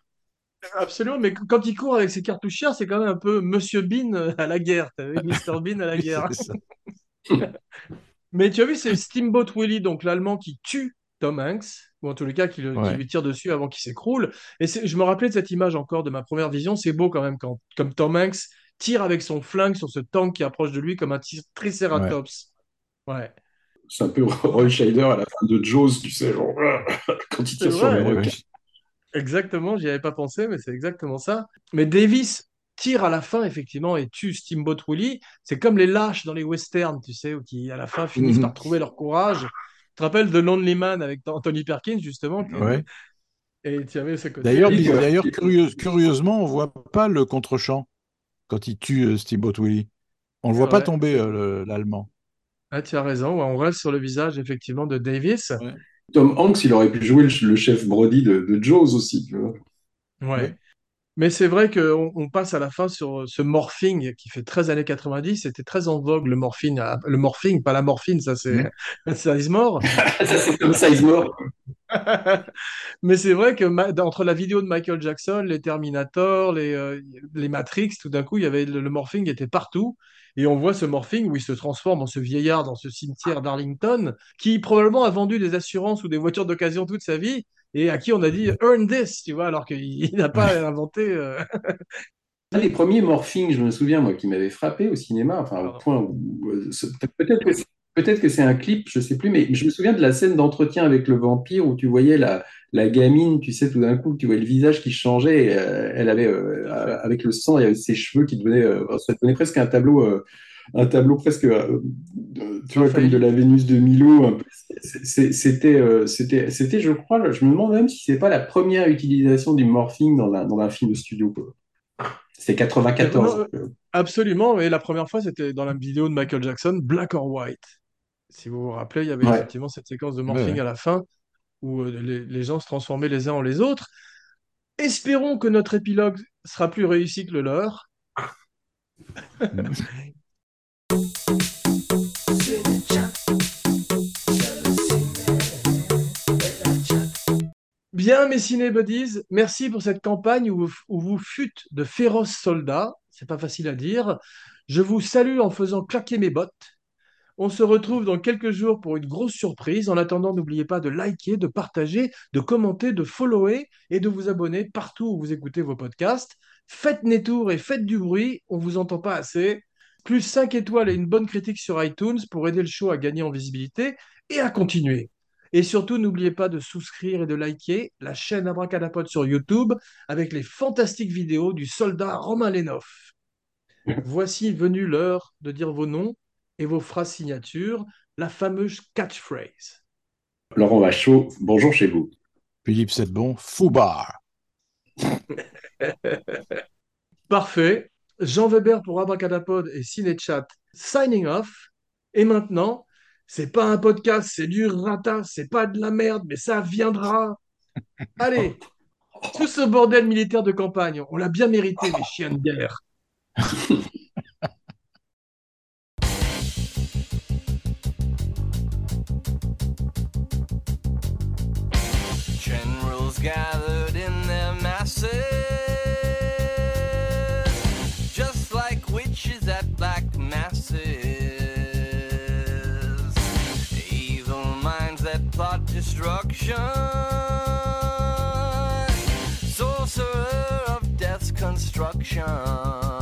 Absolument, mais quand il court avec ses cartouchières, c'est quand même un peu Monsieur Bean à la guerre. T'as vu Mr. Bean à la guerre. Mais tu as vu, c'est Steamboat Willie, donc l'Allemand qui tue Tom Hanks, ou en tous les cas qui, le- qui Ouais. lui tire dessus avant qu'il s'écroule. Et c'est- je me rappelais de cette image encore de ma première vision. C'est beau quand même quand comme Tom Hanks tire avec son flingue sur ce tank qui approche de lui comme un ti- triceratops. Ouais. C'est un peu Roy Scheider à la fin de Jaws, tu sais, genre, quand il tire C'est sur vrai, le Ouais, requin. ouais. Exactement, j'y avais pas pensé, mais c'est exactement ça. Mais Davis tire à la fin, effectivement, et tue Steamboat Willie. C'est comme les lâches dans les westerns, tu sais, ou qui, à la fin, finissent Mhm. par trouver leur courage. Tu te rappelles The Lonely Man avec Anthony Perkins, justement, qui- Ouais. et tu avais ce côté. D'ailleurs, d'ailleurs, curieuse- curieusement, on voit pas le contre-champ quand il tue euh, Steamboat Willie. On le voit pas tomber, euh, le- l'Allemand. Ah, tu as raison, ouais, on reste sur le visage, effectivement, de Davis. Ouais. Tom Hanks, il aurait pu jouer le, chef Brody de, de Jaws aussi, tu vois. Ouais. Ouais. Mais c'est vrai qu'on on passe à la fin sur ce morphing qui fait 13 années 90. C'était très en vogue, le morphine. Ah, Le morphing, pas la morphine, ça c'est ça mort. Ça, c'est comme Sizemore. Mais c'est vrai que ma- entre la vidéo de Michael Jackson, les Terminator, les, euh, les Matrix, tout d'un coup, il y avait le, le morphing était partout. Et on voit ce morphing où il se transforme en ce vieillard dans ce cimetière d'Arlington, qui probablement a vendu des assurances ou des voitures d'occasion toute sa vie, et à qui on a dit earn this, tu vois, alors qu'il il n'a pas inventé. euh, des premiers morphings, je me souviens, moi, qui m'avait frappé au cinéma, enfin, au Pardon. point où. euh, Peut-être que peut-être que c'est un clip, je sais plus, mais je me souviens de la scène d'entretien avec le vampire où tu voyais la, la gamine, tu sais, tout d'un coup, tu voyais le visage qui changeait, et, euh, elle avait, euh, avec le sang, il y avait ses cheveux qui devenaient. euh, ça devenait presque un tableau. un tableau presque, tu vois, comme de la Vénus de Milo. C'était, c'était, c'était, je crois, je me demande même si c'est pas la première utilisation du morphing dans un, dans un film studio. quoi. C'était 94. Non, Absolument, et la première fois, c'était dans la vidéo de Michael Jackson, Black or White. Si vous vous rappelez, il y avait Ouais. effectivement cette séquence de morphing Ouais, à la fin où euh, les, les gens se transformaient les uns en les autres. Espérons que notre épilogue sera plus réussi que le leur. Bien, mes ciné-buddies, merci pour cette campagne où, vous- où vous fûtes de féroces soldats. C'est pas facile à dire. Je vous salue en faisant claquer mes bottes. On se retrouve dans quelques jours pour une grosse surprise. En attendant, n'oubliez pas de liker, de partager, de commenter, de follower et de vous abonner partout où vous écoutez vos podcasts. Faites des tours et faites du bruit, on vous entend pas assez. Plus 5 étoiles et une bonne critique sur iTunes pour aider le show à gagner en visibilité et à continuer. Et surtout, n'oubliez pas de souscrire et de liker la chaîne Abracadapod sur YouTube avec les fantastiques vidéos du soldat Romain Lenoff. Voici venue l'heure de dire vos noms et vos phrases signatures, la fameuse catchphrase. Laurent Vachaud, bonjour chez vous. Philippe Sedbon, Foubar. Parfait. Jean Weber pour Abracadapod et Cinechat signing off. Et maintenant, c'est pas un podcast, c'est du rata, c'est pas de la merde, mais ça viendra. Allez, tout ce bordel militaire de campagne, on l'a bien mérité, les chiens de guerre. gathered in their masses, just like witches at black masses, evil minds that plot destruction, sorcerer of death's construction.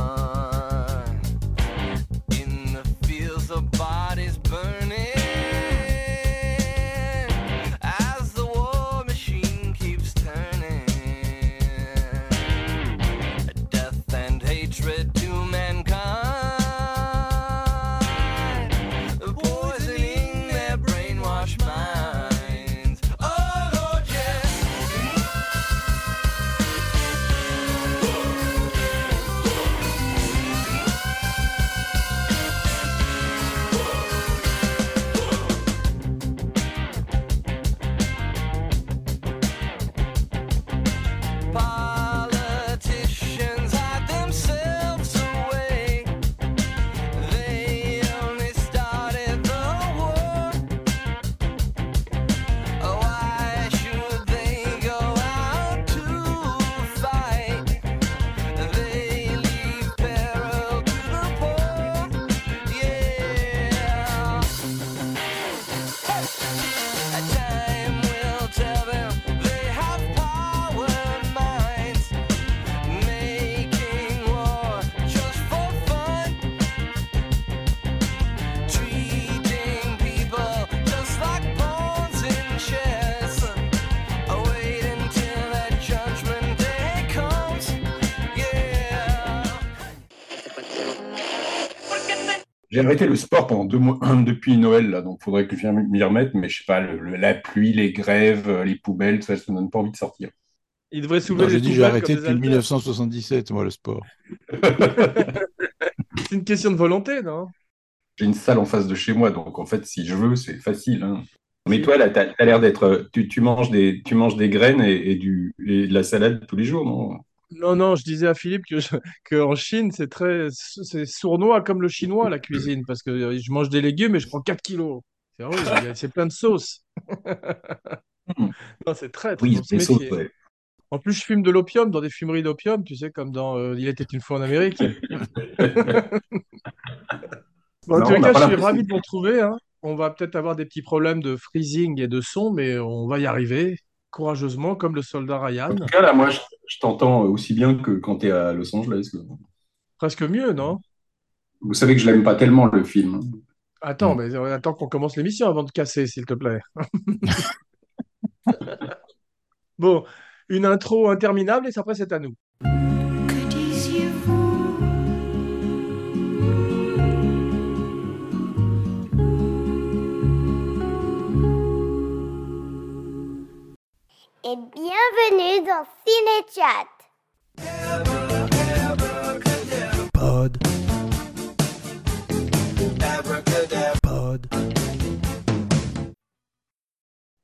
J'ai arrêté le sport pendant deux mois depuis Noël, là, donc faudrait que je vienne m'y remettre, mais je sais pas, le- le- la pluie, les grèves, euh, les poubelles, tout ça, ça me donne pas envie de sortir. Il devrait soulever Non, J'ai les dit j'ai arrêté depuis haltères. 1977, moi, le sport. C'est une question de volonté, non? J'ai une salle en face de chez moi, donc en fait, si je veux, c'est facile. hein. Mais toi, là, t'as as, l'air d'être. Tu, tu manges des, tu manges des graines et, et du, et de la salade tous les jours, non? Non, non, je disais à Philippe que, je- que en Chine, c'est très, c'est sournois comme le chinois, la cuisine, parce que euh, je mange des légumes et je prends 4 kilos. C'est a- c'est plein de sauces. Non, c'est très, très Oui, bon, ce des sauces, métier. ouais. En plus, je fume de l'opium dans des fumeries d'opium, tu sais, comme dans euh, Il était une fois en Amérique. Bon, en Non, n'a cas, je suis ravi de vous retrouver. hein. On va peut-être avoir des petits problèmes de freezing et de son, mais on va y arriver courageusement, comme le soldat Ryan. En tout cas, là, moi, je, je t'entends aussi bien que quand tu es à Los Angeles. là. Presque mieux, non? Vous savez que je l'aime pas tellement, le film. Attends, mais attends qu'on commence l'émission avant de casser, s'il te plaît. Bon, une intro interminable et après c'est à nous. Et bienvenue dans Cinéchat. Pod